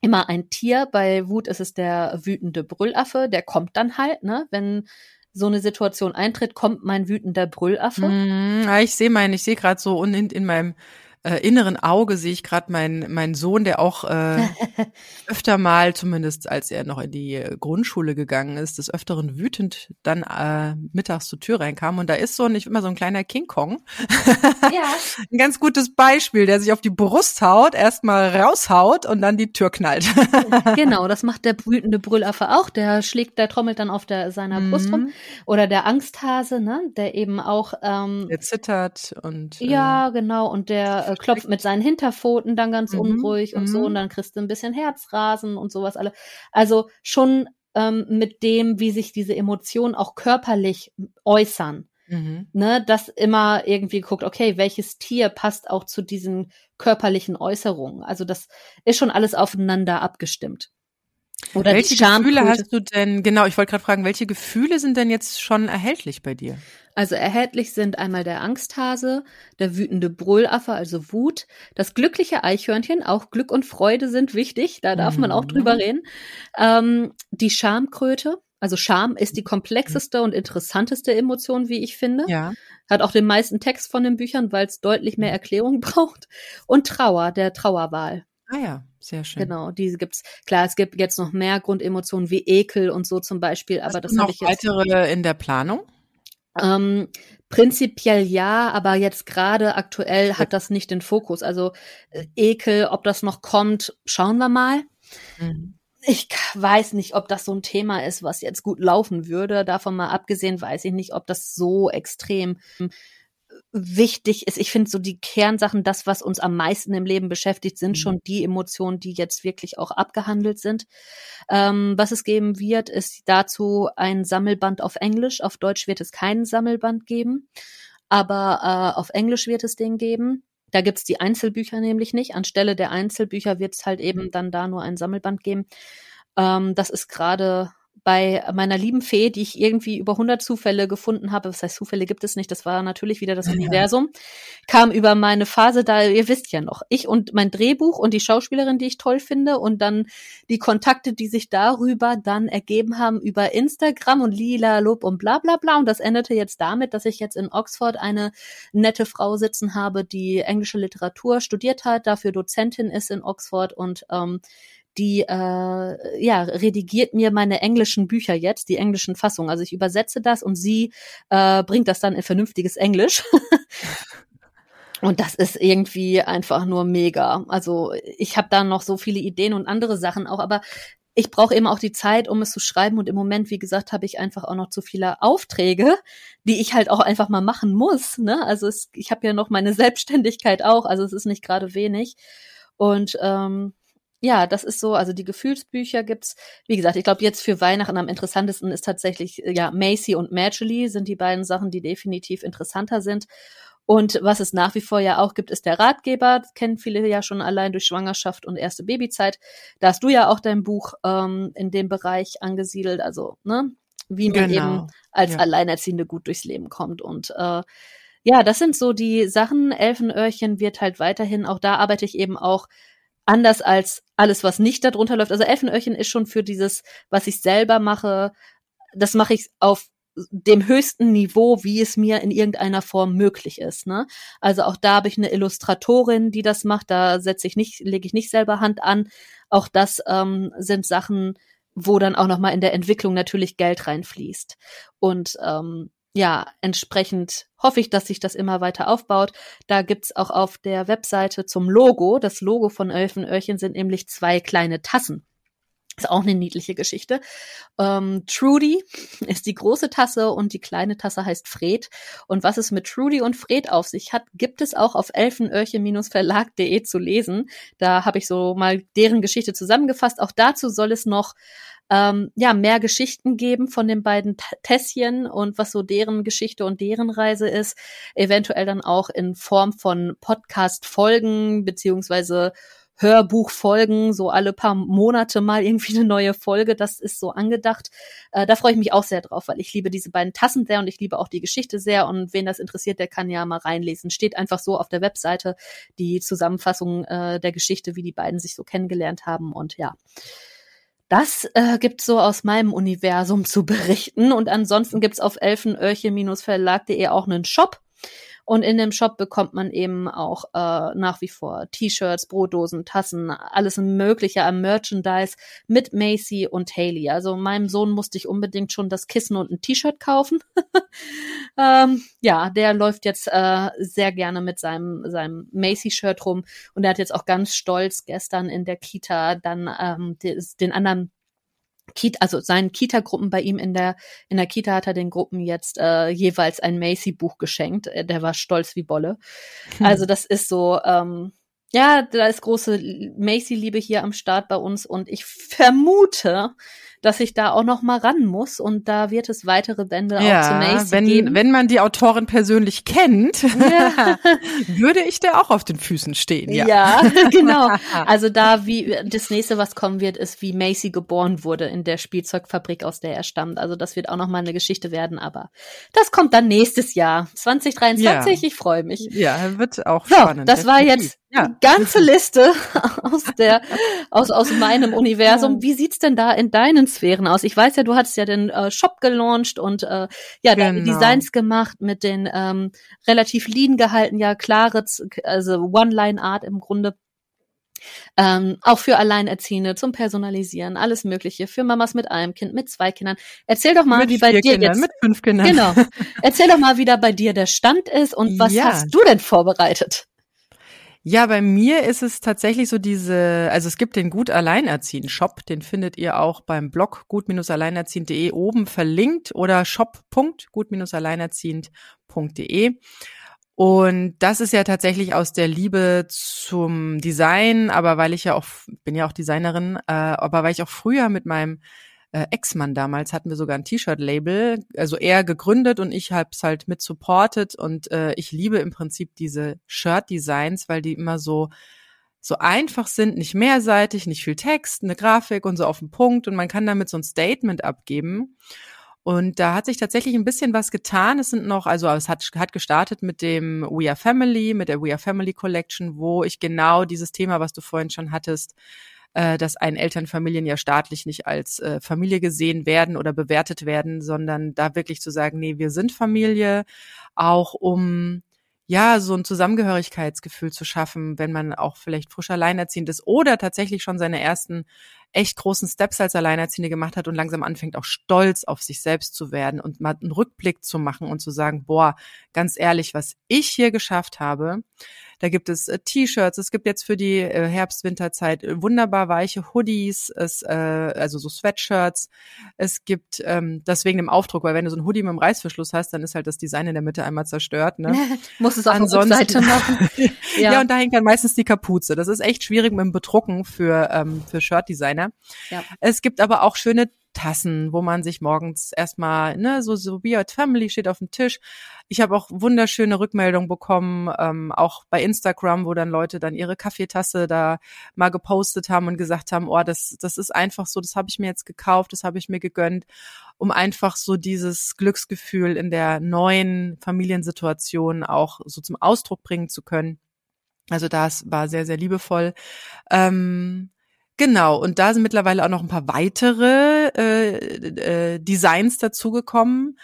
immer ein Tier. Bei Wut ist es der wütende Brüllaffe. Der kommt dann halt, ne? Wenn so eine Situation eintritt, kommt mein wütender Brüllaffe. Ja, ich sehe meinen, ich sehe gerade so und in, in meinem äh, inneren Auge sehe ich gerade meinen meinen Sohn, der auch äh, öfter mal, zumindest als er noch in die äh, Grundschule gegangen ist, des Öfteren wütend dann äh, mittags zur Tür reinkam. Und da ist so ein, ich immer so ein kleiner King Kong. Ja. Ein ganz gutes Beispiel, der sich auf die Brust haut, erstmal raushaut und dann die Tür knallt. genau, das macht der wütende Brüllaffe auch. Der schlägt, der trommelt dann auf der seiner Brust rum. Mhm. Oder der Angsthase, ne? Der eben auch ähm, Der zittert und äh, Ja, genau. Und der äh, klopft mit seinen Hinterpfoten dann ganz Mhm, unruhig und so. mhm. Und dann kriegst du ein bisschen Herzrasen und sowas alle. Also schon ähm, mit dem, wie sich diese Emotionen auch körperlich äußern. Mhm. Ne, dass immer irgendwie guckt, okay, welches Tier passt auch zu diesen körperlichen Äußerungen. Also das ist schon alles aufeinander abgestimmt. Oder welche. Gefühle hast du denn, genau, ich wollte gerade fragen, welche Gefühle sind denn jetzt schon erhältlich bei dir? Also erhältlich sind einmal der Angsthase, der wütende Brüllaffe, also Wut, das glückliche Eichhörnchen, auch Glück und Freude sind wichtig, da darf man auch Mhm. drüber reden. Ähm, die Schamkröte, also Scham ist die komplexeste und interessanteste Emotion, wie ich finde. Ja. Hat auch den meisten Text von den Büchern, weil es deutlich mehr Erklärung braucht. Und Trauer, der Trauerwahl. Ah ja, sehr schön. Genau, diese gibt's. Klar, es gibt jetzt noch mehr Grundemotionen wie Ekel und so zum Beispiel, aber Hast das habe noch ich jetzt. weitere in der Planung? Ähm, prinzipiell ja, aber jetzt gerade aktuell hat das nicht den Fokus. Also äh, Ekel, ob das noch kommt, schauen wir mal. Mhm. Ich weiß nicht, ob das so ein Thema ist, was jetzt gut laufen würde. Davon mal abgesehen weiß ich nicht, ob das so extrem wichtig ist. Ich finde so die Kernsachen, das, was uns am meisten im Leben beschäftigt, sind Mhm. schon die Emotionen, die jetzt wirklich auch abgehandelt sind. Ähm, was es geben wird, ist dazu ein Sammelband auf Englisch. Auf Deutsch wird es keinen Sammelband geben, aber äh, auf Englisch wird es den geben. Da gibt's die Einzelbücher nämlich nicht. Anstelle der Einzelbücher wird es halt eben dann da nur ein Sammelband geben. Ähm, das ist gerade bei meiner lieben Fee, die ich irgendwie über 100 Zufälle gefunden habe, was heißt Zufälle gibt es nicht, das war natürlich wieder das ja. Universum, kam über meine Phase da, ihr wisst ja noch, ich und mein Drehbuch und die Schauspielerin, die ich toll finde und dann die Kontakte, die sich darüber dann ergeben haben über Instagram und Lila, Lob und bla bla bla und das endete jetzt damit, dass ich jetzt in Oxford eine nette Frau sitzen habe, die englische Literatur studiert hat, dafür Dozentin ist in Oxford und ähm, die äh, ja redigiert mir meine englischen Bücher jetzt, die englischen Fassungen. Also ich übersetze das und sie äh, bringt das dann in vernünftiges Englisch. Und das ist irgendwie einfach nur mega. Also ich habe da noch so viele Ideen und andere Sachen auch, aber ich brauche eben auch die Zeit, um es zu schreiben. Und im Moment, wie gesagt, habe ich einfach auch noch zu viele Aufträge, die ich halt auch einfach mal machen muss. Ne? Also es, ich habe ja noch meine Selbstständigkeit auch, also es ist nicht gerade wenig. Und ähm, ja, das ist so, also die Gefühlsbücher gibt's. Wie gesagt, ich glaube, jetzt für Weihnachten am interessantesten ist tatsächlich, äh, ja, Macy und Magically sind die beiden Sachen, die definitiv interessanter sind. Und was es nach wie vor ja auch gibt, ist der Ratgeber. Das kennen viele ja schon allein durch Schwangerschaft und erste Babyzeit. Da hast du ja auch dein Buch ähm, in dem Bereich angesiedelt, also ne, wie man genau. eben als ja. Alleinerziehende gut durchs Leben kommt. Und äh, ja, das sind so die Sachen. Elfenöhrchen wird halt weiterhin, auch da arbeite ich eben auch anders als alles, was nicht darunter läuft. Also Elfenöhrchen ist schon für dieses, was ich selber mache, das mache ich auf dem höchsten Niveau, wie es mir in irgendeiner Form möglich ist. Ne? Also auch da habe ich eine Illustratorin, die das macht. Da setze ich nicht, lege ich nicht selber Hand an. Auch das ähm, sind Sachen, wo dann auch noch mal in der Entwicklung natürlich Geld reinfließt. Und ähm, ja, entsprechend hoffe ich, dass sich das immer weiter aufbaut. Da gibt's auch auf der Webseite zum Logo, das Logo von Elfenöhrchen sind nämlich zwei kleine Tassen. Ist auch eine niedliche Geschichte. Ähm, Trudy ist die große Tasse und die kleine Tasse heißt Fred. Und was es mit Trudy und Fred auf sich hat, gibt es auch auf elfenöhrchen-verlag.de zu lesen. Da habe ich so mal deren Geschichte zusammengefasst. Auch dazu soll es noch ähm, ja mehr Geschichten geben von den beiden Tässchen und was so deren Geschichte und deren Reise ist. Eventuell dann auch in Form von Podcast-Folgen beziehungsweise Hörbuchfolgen, so alle paar Monate mal irgendwie eine neue Folge. Das ist so angedacht. Äh, da freue ich mich auch sehr drauf, weil ich liebe diese beiden Tassen sehr und ich liebe auch die Geschichte sehr. Und wen das interessiert, der kann ja mal reinlesen. Steht einfach so auf der Webseite die Zusammenfassung äh, der Geschichte, wie die beiden sich so kennengelernt haben. Und ja. Das äh, gibt so aus meinem Universum zu berichten. Und ansonsten gibt's auf elfenöhrchen-verlag.de auch einen Shop. Und in dem Shop bekommt man eben auch äh, nach wie vor T-Shirts, Brotdosen, Tassen, alles Mögliche am Merchandise mit Macy und Haley. Also meinem Sohn musste ich unbedingt schon das Kissen und ein T-Shirt kaufen. ähm, ja, der läuft jetzt äh, sehr gerne mit seinem, seinem Macy-Shirt rum und er hat jetzt auch ganz stolz gestern in der Kita dann ähm, den anderen Kita, also seinen Kita-Gruppen bei ihm in der in der Kita hat er den Gruppen jetzt äh, jeweils ein Macy-Buch geschenkt. Äh, der war stolz wie Bolle. Hm. Also das ist so, ähm, ja, da ist große Macy-Liebe hier am Start bei uns und ich vermute, dass ich da auch noch mal ran muss und da wird es weitere Bände ja, auch zu Macy wenn, geben. Wenn man die Autorin persönlich kennt, ja. würde ich der auch auf den Füßen stehen. Ja, ja genau. Also da wie das nächste, was kommen wird, ist wie Macy geboren wurde in der Spielzeugfabrik, aus der er stammt. Also das wird auch noch mal eine Geschichte werden, aber das kommt dann nächstes Jahr 2023. Ja. Ich freue mich. Ja, wird auch so, spannend. Das war jetzt ja. ganze Liste aus der aus aus meinem Universum. Wie sieht's denn da in deinen Sphären aus? Ich weiß ja, du hattest ja den äh, Shop gelauncht und äh, ja, genau. deine Designs gemacht mit den ähm, relativ lean gehalten, ja klare, also One-Line-Art im Grunde. Ähm, auch für Alleinerziehende zum Personalisieren, alles Mögliche für Mamas mit einem Kind, mit zwei Kindern. Erzähl doch mal, mit wie bei dir Kindern, jetzt mit fünf Kindern. Genau. Erzähl doch mal, wie da bei dir der Stand ist und was ja. hast du denn vorbereitet? Ja, bei mir ist es tatsächlich so diese, also es gibt den Gut Alleinerziehend Shop, den findet ihr auch beim Blog gut-alleinerziehend.de oben verlinkt oder shop.gut-alleinerziehend.de. Und das ist ja tatsächlich aus der Liebe zum Design, aber weil ich ja auch, bin ja auch Designerin, äh, aber weil ich auch früher mit meinem äh, Ex-Mann damals hatten wir sogar ein T-Shirt-Label, also er gegründet und ich hab's halt mit supported und äh, ich liebe im Prinzip diese Shirt-Designs, weil die immer so so einfach sind, nicht mehrseitig, nicht viel Text, eine Grafik und so auf den Punkt und man kann damit so ein Statement abgeben. Und da hat sich tatsächlich ein bisschen was getan. Es sind noch, also es hat, hat gestartet mit dem We Are Family, mit der We Are Family Collection, wo ich genau dieses Thema, was du vorhin schon hattest, äh, dass ein Elternfamilien ja staatlich nicht als äh, Familie gesehen werden oder bewertet werden, sondern da wirklich zu sagen, nee, wir sind Familie, auch um ja, so ein Zusammengehörigkeitsgefühl zu schaffen, wenn man auch vielleicht frisch alleinerziehend ist oder tatsächlich schon seine ersten echt großen Steps als Alleinerziehende gemacht hat und langsam anfängt auch stolz auf sich selbst zu werden und mal einen Rückblick zu machen und zu sagen, boah, ganz ehrlich, was ich hier geschafft habe, da gibt es äh, T-Shirts, es gibt jetzt für die äh, Herbst-Winterzeit äh, wunderbar weiche Hoodies, es, äh, also so Sweatshirts. Es gibt ähm, das wegen dem Aufdruck, weil wenn du so ein Hoodie mit einem Reißverschluss hast, dann ist halt das Design in der Mitte einmal zerstört. Ne? Muss es auf Ansonsten, der Seite machen. ja. ja, und da hängt dann meistens die Kapuze. Das ist echt schwierig mit dem Bedrucken für, ähm, für Shirt-Designer. Ja. Es gibt aber auch schöne Tassen, wo man sich morgens erstmal, ne, so, so Be Your Family steht auf dem Tisch. Ich habe auch wunderschöne Rückmeldungen bekommen, ähm, auch bei Instagram, wo dann Leute dann ihre Kaffeetasse da mal gepostet haben und gesagt haben, oh, das, das ist einfach so, das habe ich mir jetzt gekauft, das habe ich mir gegönnt, um einfach so dieses Glücksgefühl in der neuen Familiensituation auch so zum Ausdruck bringen zu können. Also das war sehr, sehr liebevoll. Ähm, Genau, und da sind mittlerweile auch noch ein paar weitere äh, äh, Designs dazugekommen.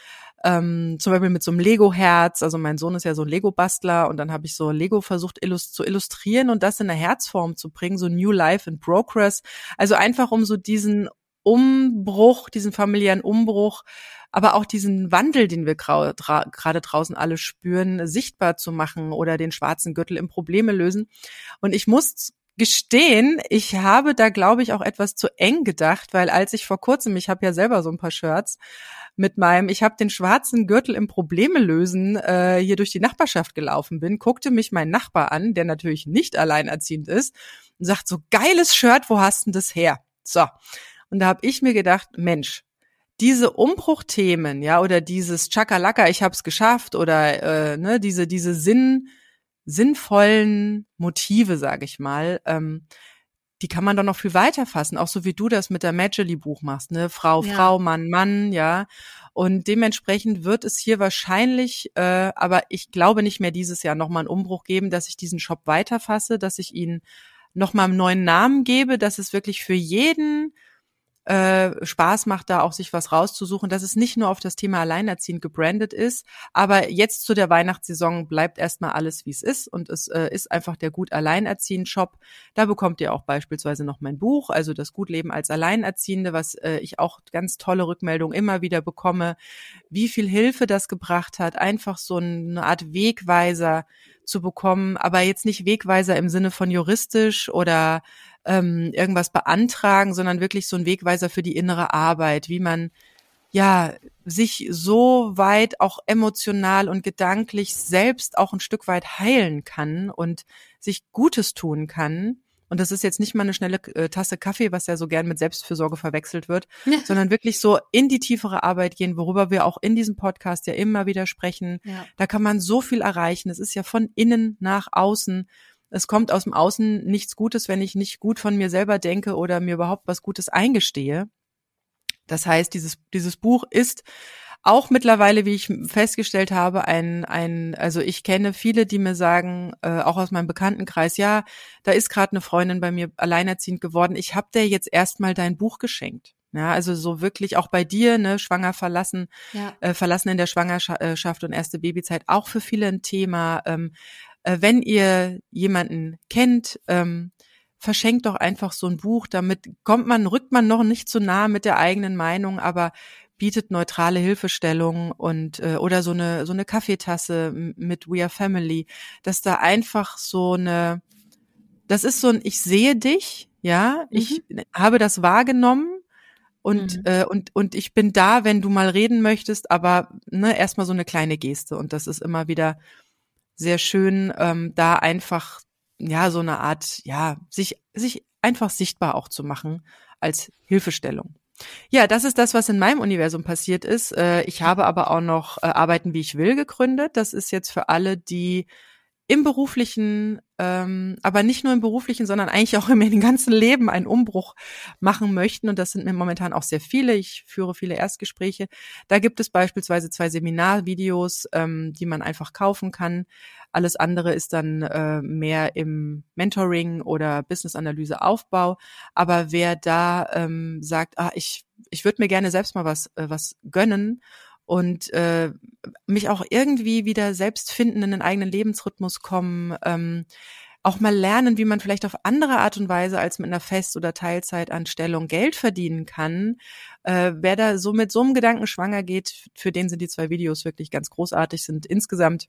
Ähm, zum Beispiel mit so einem Lego-Herz. Also mein Sohn ist ja so ein Lego-Bastler und dann habe ich so Lego versucht illust zu illustrieren und das in eine Herzform zu bringen, so New Life in Progress. Also einfach um so diesen Umbruch, diesen familiären Umbruch, aber auch diesen Wandel, den wir gerade draußen alle spüren, sichtbar zu machen oder den schwarzen Gürtel im Probleme lösen. Und ich muss gestehen, ich habe da, glaube ich, auch etwas zu eng gedacht, weil als ich vor kurzem, ich habe ja selber so ein paar Shirts mit meinem, ich habe den schwarzen Gürtel im Probleme lösen äh, hier durch die Nachbarschaft gelaufen bin, guckte mich mein Nachbar an, der natürlich nicht alleinerziehend ist, und sagt so geiles Shirt, wo hast denn das her? So. Und da habe ich mir gedacht, Mensch, diese Umbruchthemen, ja, oder dieses Chakalaka, ich hab's geschafft, oder äh, ne, diese diese Sinn sinnvollen Motive, sage ich mal, ähm, die kann man doch noch viel weiter fassen, auch so wie du das mit der Magely-Buch machst, ne? Frau, ja. Frau, Mann, Mann, ja. Und dementsprechend wird es hier wahrscheinlich, äh, aber ich glaube nicht mehr dieses Jahr nochmal einen Umbruch geben, dass ich diesen Shop weiterfasse, dass ich ihn nochmal einen neuen Namen gebe, dass es wirklich für jeden äh, Spaß macht, da auch sich was rauszusuchen, dass es nicht nur auf das Thema Alleinerziehend gebrandet ist, aber jetzt zu der Weihnachtssaison bleibt erstmal alles, wie es ist. Und es äh, ist einfach der Gut Alleinerziehend Shop. Da bekommt ihr auch beispielsweise noch mein Buch, also das Gutleben als Alleinerziehende, was äh, ich auch ganz tolle Rückmeldungen immer wieder bekomme, wie viel Hilfe das gebracht hat, einfach so eine Art Wegweiser zu bekommen, aber jetzt nicht Wegweiser im Sinne von juristisch oder ähm, irgendwas beantragen, sondern wirklich so ein Wegweiser für die innere Arbeit, wie man ja sich so weit auch emotional und gedanklich selbst auch ein Stück weit heilen kann und sich Gutes tun kann. Und das ist jetzt nicht mal eine schnelle äh, Tasse Kaffee, was ja so gern mit Selbstfürsorge verwechselt wird, ja. sondern wirklich so in die tiefere Arbeit gehen, worüber wir auch in diesem Podcast ja immer wieder sprechen. Ja. Da kann man so viel erreichen. Es ist ja von innen nach außen es kommt aus dem Außen nichts Gutes, wenn ich nicht gut von mir selber denke oder mir überhaupt was Gutes eingestehe. Das heißt, dieses, dieses Buch ist auch mittlerweile, wie ich festgestellt habe, ein, ein, also ich kenne viele, die mir sagen, äh, auch aus meinem Bekanntenkreis, ja, da ist gerade eine Freundin bei mir alleinerziehend geworden. Ich habe der jetzt erstmal dein Buch geschenkt. Ja, also so wirklich auch bei dir, ne, schwanger verlassen, ja. äh, verlassen in der Schwangerschaft und erste Babyzeit, auch für viele ein Thema. Ähm, äh, wenn ihr jemanden kennt, ähm, verschenkt doch einfach so ein Buch. Damit kommt man, rückt man noch nicht zu nah mit der eigenen Meinung, aber bietet neutrale Hilfestellung und äh, oder so eine so eine Kaffeetasse mit We Are Family, dass da einfach so eine das ist so ein ich sehe dich, ja, mhm. ich habe das wahrgenommen und mhm. äh, und und ich bin da, wenn du mal reden möchtest, aber ne erstmal so eine kleine Geste und das ist immer wieder sehr schön, ähm, da einfach ja so eine Art, ja, sich, sich einfach sichtbar auch zu machen als Hilfestellung. Ja, das ist das, was in meinem Universum passiert ist. Äh, ich habe aber auch noch äh, Arbeiten, wie ich will, gegründet. Das ist jetzt für alle, die im beruflichen, ähm, aber nicht nur im beruflichen, sondern eigentlich auch im ganzen Leben einen Umbruch machen möchten. Und das sind mir momentan auch sehr viele. Ich führe viele Erstgespräche. Da gibt es beispielsweise zwei Seminarvideos, ähm, die man einfach kaufen kann. Alles andere ist dann äh, mehr im Mentoring oder Business-Analyse Aufbau. Aber wer da ähm, sagt, ah, ich, ich würde mir gerne selbst mal was, äh, was gönnen und äh, mich auch irgendwie wieder selbst finden, in den eigenen Lebensrhythmus kommen, ähm, auch mal lernen, wie man vielleicht auf andere Art und Weise als mit einer Fest- oder Teilzeitanstellung Geld verdienen kann. Äh, wer da so mit so einem Gedanken schwanger geht, für den sind die zwei Videos wirklich ganz großartig, sind insgesamt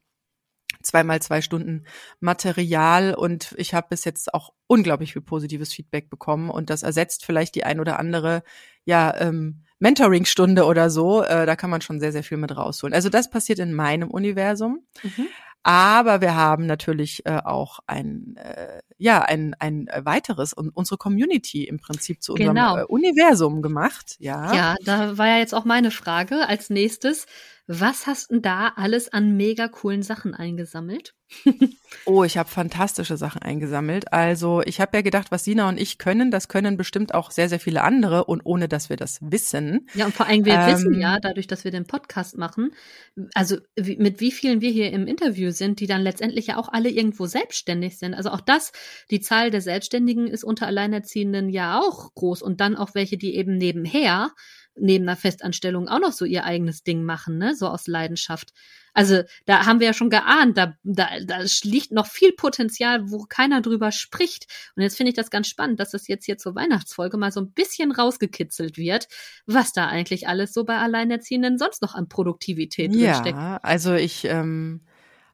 zweimal zwei Stunden Material und ich habe bis jetzt auch unglaublich viel positives Feedback bekommen und das ersetzt vielleicht die ein oder andere ja ähm, Mentoring-Stunde oder so. Äh, da kann man schon sehr sehr viel mit rausholen. Also das passiert in meinem Universum. Mhm. Aber wir haben natürlich äh, auch ein, äh, ja, ein, ein weiteres und unsere Community im Prinzip zu unserem genau. äh, Universum gemacht. Ja. ja, da war ja jetzt auch meine Frage als nächstes. Was hast denn da alles an mega coolen Sachen eingesammelt? Oh, ich habe fantastische Sachen eingesammelt. Also ich habe ja gedacht, was Sina und ich können, das können bestimmt auch sehr, sehr viele andere und ohne dass wir das wissen. Ja, und vor allem wir ähm, wissen ja, dadurch, dass wir den Podcast machen, also wie, mit wie vielen wir hier im Interview sind, die dann letztendlich ja auch alle irgendwo selbstständig sind. Also auch das, die Zahl der Selbstständigen ist unter Alleinerziehenden ja auch groß und dann auch welche, die eben nebenher neben einer Festanstellung auch noch so ihr eigenes Ding machen, ne? So aus Leidenschaft. Also da haben wir ja schon geahnt, da, da, da liegt noch viel Potenzial, wo keiner drüber spricht. Und jetzt finde ich das ganz spannend, dass das jetzt hier zur Weihnachtsfolge mal so ein bisschen rausgekitzelt wird, was da eigentlich alles so bei Alleinerziehenden sonst noch an Produktivität ja, drinsteckt. Ja, also ich ähm,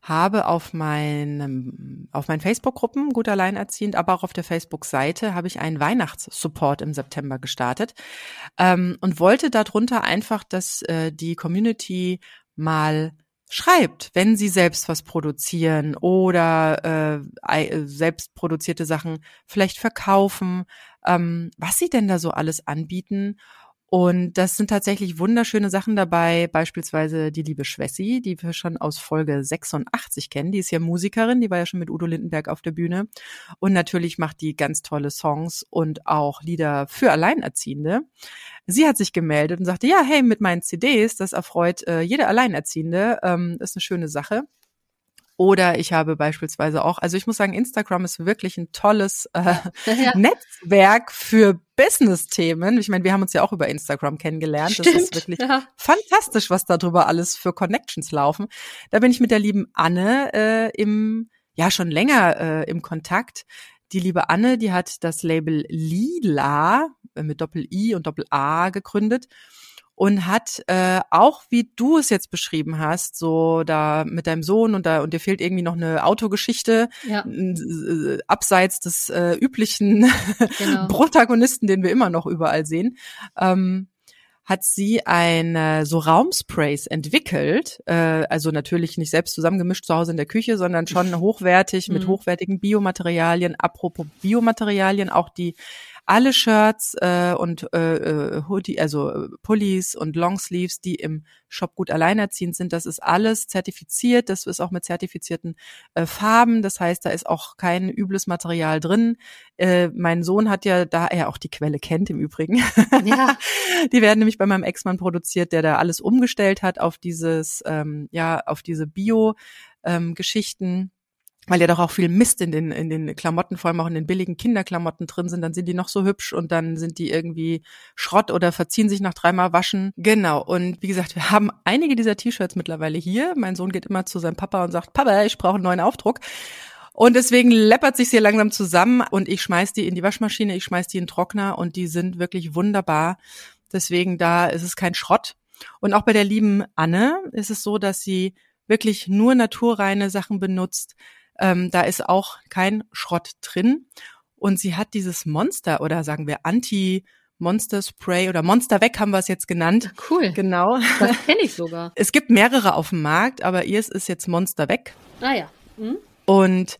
habe auf meinem, auf meinen Facebook-Gruppen gut alleinerziehend, aber auch auf der Facebook-Seite habe ich einen Weihnachtssupport im September gestartet ähm, und wollte darunter einfach, dass äh, die Community mal schreibt, wenn sie selbst was produzieren oder äh, selbst produzierte Sachen vielleicht verkaufen, ähm, was sie denn da so alles anbieten und das sind tatsächlich wunderschöne Sachen dabei, beispielsweise die liebe Schwessi, die wir schon aus Folge 86 kennen. Die ist ja Musikerin, die war ja schon mit Udo Lindenberg auf der Bühne. Und natürlich macht die ganz tolle Songs und auch Lieder für Alleinerziehende. Sie hat sich gemeldet und sagte, ja, hey, mit meinen CDs, das erfreut äh, jede Alleinerziehende, ähm, ist eine schöne Sache. Oder ich habe beispielsweise auch, also ich muss sagen, Instagram ist wirklich ein tolles äh, ja. Netzwerk für Business-Themen. Ich meine, wir haben uns ja auch über Instagram kennengelernt. Stimmt, das ist wirklich ja. fantastisch, was darüber alles für Connections laufen. Da bin ich mit der lieben Anne äh, im, ja schon länger äh, im Kontakt. Die liebe Anne, die hat das Label Lila äh, mit Doppel-I und Doppel-A gegründet und hat äh, auch, wie du es jetzt beschrieben hast, so da mit deinem Sohn und da und dir fehlt irgendwie noch eine Autogeschichte ja. äh, abseits des äh, üblichen genau. Protagonisten, den wir immer noch überall sehen. Ähm, hat sie eine so Raumsprays entwickelt, äh, also natürlich nicht selbst zusammengemischt zu Hause in der Küche, sondern schon hochwertig mit mhm. hochwertigen Biomaterialien. Apropos Biomaterialien, auch die alle Shirts äh, und äh, äh, Hoodie, also äh, Pullis und Longsleeves, die im Shop gut alleinerziehend sind, das ist alles zertifiziert. Das ist auch mit zertifizierten äh, Farben. Das heißt, da ist auch kein übles Material drin. Äh, mein Sohn hat ja, da er auch die Quelle kennt im Übrigen, ja. die werden nämlich bei meinem Ex-Mann produziert, der da alles umgestellt hat auf dieses, ähm, ja, auf diese Bio-Geschichten. Ähm, weil ja doch auch viel Mist in den, in den Klamotten, vor allem auch in den billigen Kinderklamotten drin sind, dann sind die noch so hübsch und dann sind die irgendwie Schrott oder verziehen sich nach dreimal Waschen. Genau. Und wie gesagt, wir haben einige dieser T-Shirts mittlerweile hier. Mein Sohn geht immer zu seinem Papa und sagt, Papa, ich brauche einen neuen Aufdruck. Und deswegen läppert sich hier langsam zusammen und ich schmeiß die in die Waschmaschine, ich schmeiß die in den Trockner und die sind wirklich wunderbar. Deswegen da ist es kein Schrott. Und auch bei der lieben Anne ist es so, dass sie wirklich nur naturreine Sachen benutzt, ähm, da ist auch kein Schrott drin. Und sie hat dieses Monster oder sagen wir Anti- Monster Spray oder Monster weg haben wir es jetzt genannt. Cool. Genau. Das kenne ich sogar. Es gibt mehrere auf dem Markt, aber ihr ist jetzt Monster weg. Ah ja. Hm? Und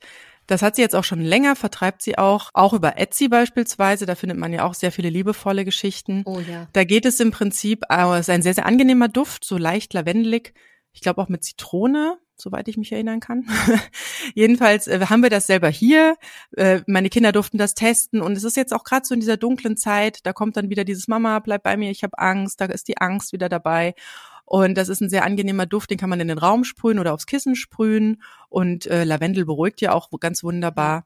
das hat sie jetzt auch schon länger, vertreibt sie auch, auch über Etsy beispielsweise. Da findet man ja auch sehr viele liebevolle Geschichten. Oh ja. Da geht es im Prinzip, äh, es ist ein sehr, sehr angenehmer Duft, so leicht lavendelig. Ich glaube auch mit Zitrone soweit ich mich erinnern kann. Jedenfalls äh, haben wir das selber hier. Äh, meine Kinder durften das testen und es ist jetzt auch gerade so in dieser dunklen Zeit, da kommt dann wieder dieses Mama, bleib bei mir, ich habe Angst, da ist die Angst wieder dabei. Und das ist ein sehr angenehmer Duft, den kann man in den Raum sprühen oder aufs Kissen sprühen. Und äh, Lavendel beruhigt ja auch ganz wunderbar.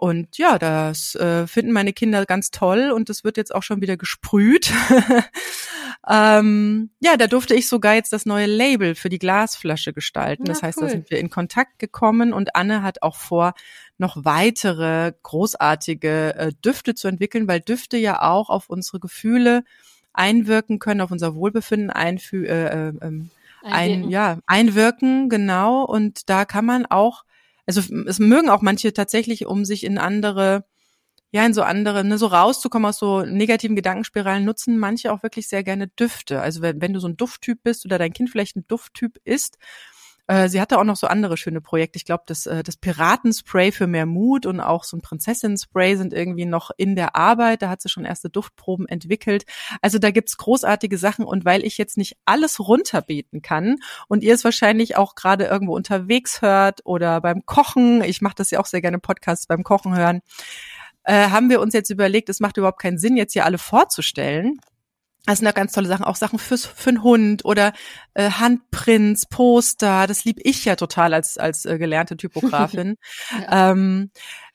Und ja, das äh, finden meine Kinder ganz toll und das wird jetzt auch schon wieder gesprüht. ähm, ja, da durfte ich sogar jetzt das neue Label für die Glasflasche gestalten. Das ja, heißt, cool. da sind wir in Kontakt gekommen und Anne hat auch vor, noch weitere großartige äh, Düfte zu entwickeln, weil Düfte ja auch auf unsere Gefühle einwirken können, auf unser Wohlbefinden einfü äh, äh, ähm, ein, ja, einwirken, genau. Und da kann man auch also es mögen auch manche tatsächlich, um sich in andere, ja, in so andere, ne, so rauszukommen aus so negativen Gedankenspiralen, nutzen manche auch wirklich sehr gerne Düfte. Also wenn, wenn du so ein Dufttyp bist oder dein Kind vielleicht ein Dufttyp ist, äh, sie hatte auch noch so andere schöne Projekte. Ich glaube, das, äh, das Piratenspray für mehr Mut und auch so ein Prinzessin-Spray sind irgendwie noch in der Arbeit. Da hat sie schon erste Duftproben entwickelt. Also da gibt's großartige Sachen. Und weil ich jetzt nicht alles runterbeten kann und ihr es wahrscheinlich auch gerade irgendwo unterwegs hört oder beim Kochen, ich mache das ja auch sehr gerne Podcasts beim Kochen hören, äh, haben wir uns jetzt überlegt, es macht überhaupt keinen Sinn, jetzt hier alle vorzustellen. Das sind da ganz tolle Sachen, auch Sachen fürs, für einen Hund oder äh, Handprints, Poster. Das lieb ich ja total als, als äh, gelernte Typografin. ja. ähm,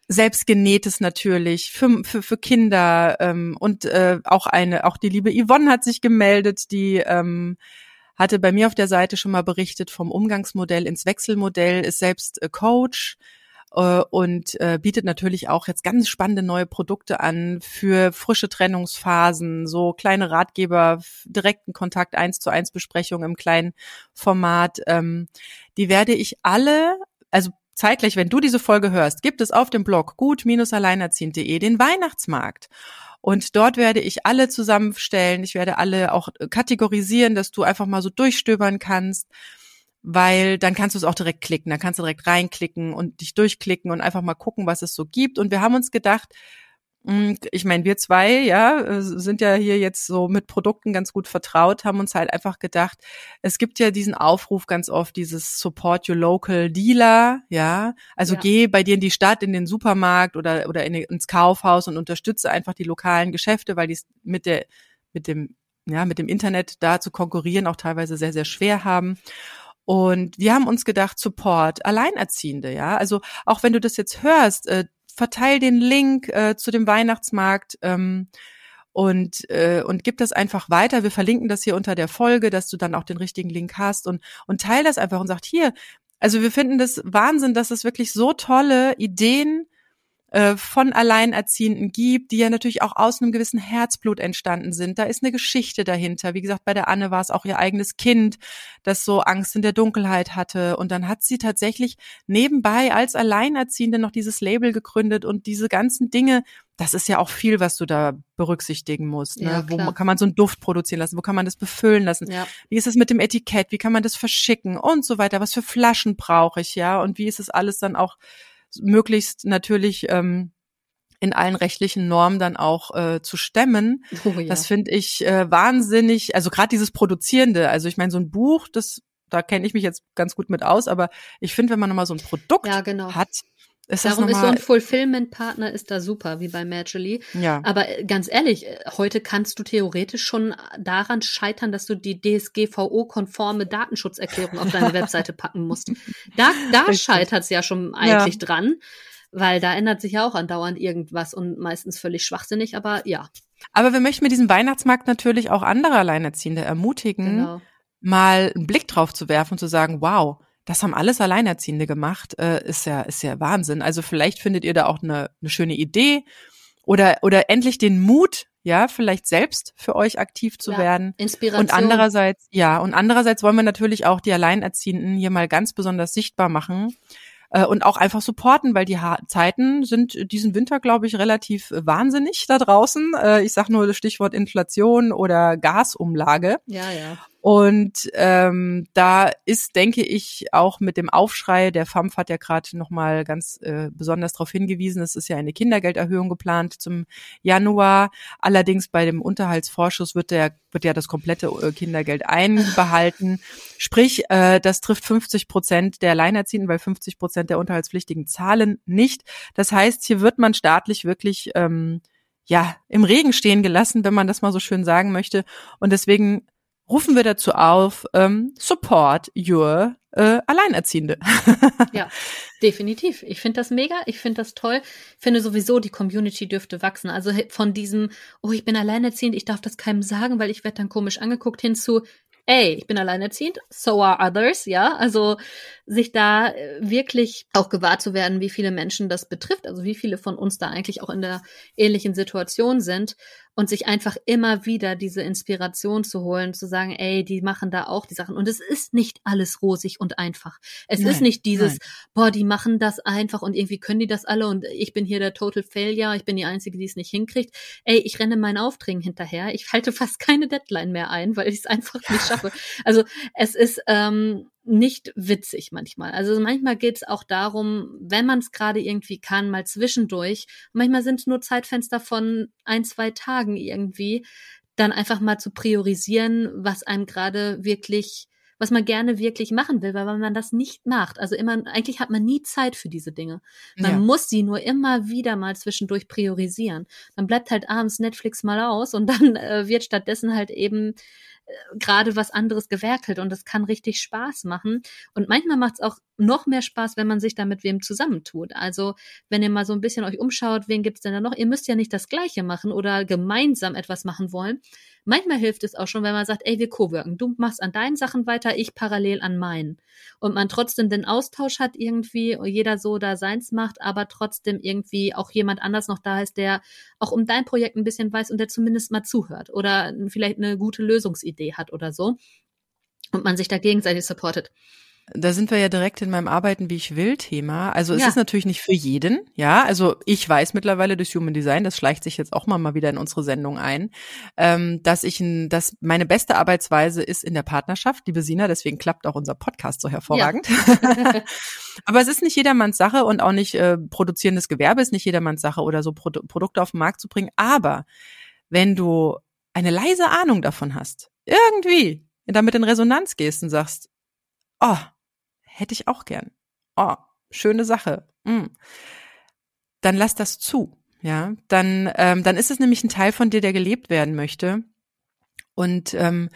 selbst genähtes natürlich für, für, für Kinder ähm, und äh, auch eine auch die liebe Yvonne hat sich gemeldet die ähm, hatte bei mir auf der Seite schon mal berichtet vom Umgangsmodell ins Wechselmodell ist selbst äh, Coach äh, und äh, bietet natürlich auch jetzt ganz spannende neue Produkte an für frische Trennungsphasen, so kleine Ratgeber, direkten Kontakt, eins zu eins Besprechung im kleinen Format. Ähm, die werde ich alle, also zeitgleich, wenn du diese Folge hörst, gibt es auf dem Blog gut-alleinerziehend.de den Weihnachtsmarkt. Und dort werde ich alle zusammenstellen. Ich werde alle auch kategorisieren, dass du einfach mal so durchstöbern kannst weil dann kannst du es auch direkt klicken, dann kannst du direkt reinklicken und dich durchklicken und einfach mal gucken, was es so gibt. Und wir haben uns gedacht, hm, ich meine, wir zwei, ja, äh, sind ja hier jetzt so mit Produkten ganz gut vertraut, haben uns halt einfach gedacht, es gibt ja diesen Aufruf ganz oft, dieses Support your local dealer, ja. Also ja. geh bei dir in die Stadt, in den Supermarkt oder, oder in, ins Kaufhaus und unterstütze einfach die lokalen Geschäfte, weil die es mit der, mit dem, ja, mit dem Internet da zu konkurrieren auch teilweise sehr, sehr schwer haben. Und wir haben uns gedacht, Support, Alleinerziehende, ja. Also auch wenn du das jetzt hörst, äh, verteil den Link äh, zu dem Weihnachtsmarkt ähm, und äh, und gib das einfach weiter. Wir verlinken das hier unter der Folge, dass du dann auch den richtigen Link hast und und teil das einfach und sagt hier. Also wir finden das Wahnsinn, dass es wirklich so tolle Ideen äh, von Alleinerziehenden gibt, die ja natürlich auch aus einem gewissen Herzblut entstanden sind. Da ist eine Geschichte dahinter. Wie gesagt, bei der Anne war es auch ihr eigenes Kind, das so Angst in der Dunkelheit hatte. Und dann hat sie tatsächlich nebenbei als Alleinerziehende noch dieses Label gegründet und diese ganzen Dinge, das ist ja auch viel, was du da berücksichtigen musst. Ne? Ja, Wo kann man so einen Duft produzieren lassen? Wo kann man das befüllen lassen? Ja. Wie ist es mit dem Etikett? Wie kann man das verschicken? Und so weiter. Was für Flaschen brauche ich, ja? Und wie ist es alles dann auch möglichst natürlich ähm, in allen rechtlichen Normen dann auch äh, zu stemmen. Oh, ja. Das finde ich äh, wahnsinnig, also gerade dieses Produzierende, also ich meine, so ein Buch, das da kenne ich mich jetzt ganz gut mit aus, aber ich finde, wenn man nochmal so ein Produkt ja, genau. hat, ist Darum ist so ein Fulfillment-Partner ist da super, wie bei Magically. Ja. Aber äh, ganz ehrlich, äh, heute kannst du theoretisch schon daran scheitern, dass du die DSGVO-konforme Datenschutzerklärung auf deine Webseite packen musst. Da, da scheitert es ja schon eigentlich ja. dran, weil da ändert sich ja auch andauernd irgendwas und meistens völlig schwachsinnig, aber ja. Aber wir möchten mit diesem Weihnachtsmarkt natürlich auch andere Alleinerziehende ermutigen, genau. mal einen Blick drauf zu werfen und zu sagen, wow, das haben alles Alleinerziehende gemacht, äh, ist ja, ist ja Wahnsinn. Also vielleicht findet ihr da auch eine, eine schöne Idee oder, oder endlich den Mut, ja, vielleicht selbst für euch aktiv zu ja, werden. Inspiration. Und andererseits, ja, und andererseits wollen wir natürlich auch die Alleinerziehenden hier mal ganz besonders sichtbar machen äh, und auch einfach supporten, weil die ha Zeiten sind diesen Winter, glaube ich, relativ wahnsinnig da draußen. Äh, ich sage nur das Stichwort Inflation oder Gasumlage. Ja, ja. Und ähm, da ist, denke ich, auch mit dem Aufschrei, der FAMF hat ja gerade nochmal ganz äh, besonders darauf hingewiesen, es ist ja eine Kindergelderhöhung geplant zum Januar. Allerdings bei dem Unterhaltsvorschuss wird, der, wird ja das komplette äh, Kindergeld einbehalten. Sprich, äh, das trifft 50 Prozent der Alleinerziehenden, weil 50 Prozent der Unterhaltspflichtigen zahlen nicht. Das heißt, hier wird man staatlich wirklich ähm, ja im Regen stehen gelassen, wenn man das mal so schön sagen möchte. Und deswegen rufen wir dazu auf, ähm, support your äh, Alleinerziehende. ja, definitiv. Ich finde das mega, ich finde das toll. Ich finde sowieso, die Community dürfte wachsen. Also von diesem, oh, ich bin alleinerziehend, ich darf das keinem sagen, weil ich werde dann komisch angeguckt, hinzu, ey, ich bin alleinerziehend, so are others, ja. Also sich da äh, wirklich auch gewahr zu werden, wie viele Menschen das betrifft, also wie viele von uns da eigentlich auch in der ähnlichen Situation sind und sich einfach immer wieder diese Inspiration zu holen, zu sagen, ey, die machen da auch die Sachen. Und es ist nicht alles rosig und einfach. Es nein, ist nicht dieses, nein. boah, die machen das einfach und irgendwie können die das alle und ich bin hier der Total Failure, ich bin die Einzige, die es nicht hinkriegt. Ey, ich renne meinen Aufträgen hinterher. Ich halte fast keine Deadline mehr ein, weil ich es einfach nicht schaffe. Also es ist ähm, nicht witzig manchmal. Also manchmal geht es auch darum, wenn man es gerade irgendwie kann, mal zwischendurch. Manchmal sind es nur Zeitfenster von ein, zwei Tagen irgendwie, dann einfach mal zu priorisieren, was einem gerade wirklich, was man gerne wirklich machen will, weil wenn man das nicht macht, also immer, eigentlich hat man nie Zeit für diese Dinge. Man ja. muss sie nur immer wieder mal zwischendurch priorisieren. Dann bleibt halt abends Netflix mal aus und dann äh, wird stattdessen halt eben gerade was anderes gewerkelt und das kann richtig Spaß machen. Und manchmal macht es auch noch mehr Spaß, wenn man sich da mit wem zusammentut. Also wenn ihr mal so ein bisschen euch umschaut, wen gibt's denn da noch? Ihr müsst ja nicht das Gleiche machen oder gemeinsam etwas machen wollen. Manchmal hilft es auch schon, wenn man sagt, ey, wir co-worken. Du machst an deinen Sachen weiter, ich parallel an meinen. Und man trotzdem den Austausch hat irgendwie, jeder so da seins macht, aber trotzdem irgendwie auch jemand anders noch da ist, der auch um dein Projekt ein bisschen weiß und der zumindest mal zuhört oder vielleicht eine gute Lösungsidee hat oder so. Und man sich da gegenseitig supportet. Da sind wir ja direkt in meinem Arbeiten, wie ich will, Thema. Also es ja. ist natürlich nicht für jeden, ja. Also ich weiß mittlerweile durch Human Design, das schleicht sich jetzt auch mal, mal wieder in unsere Sendung ein, ähm, dass ich, ein, dass meine beste Arbeitsweise ist in der Partnerschaft, liebe Sina, deswegen klappt auch unser Podcast so hervorragend. Ja. Aber es ist nicht jedermanns Sache und auch nicht äh, produzierendes Gewerbe ist nicht jedermanns Sache oder so Pro Produkte auf den Markt zu bringen. Aber wenn du eine leise Ahnung davon hast, irgendwie damit in Resonanz gehst sagst, oh, hätte ich auch gern. Oh, schöne Sache. Mm. Dann lass das zu. Ja, dann, ähm, dann ist es nämlich ein Teil von dir, der gelebt werden möchte. Und ähm,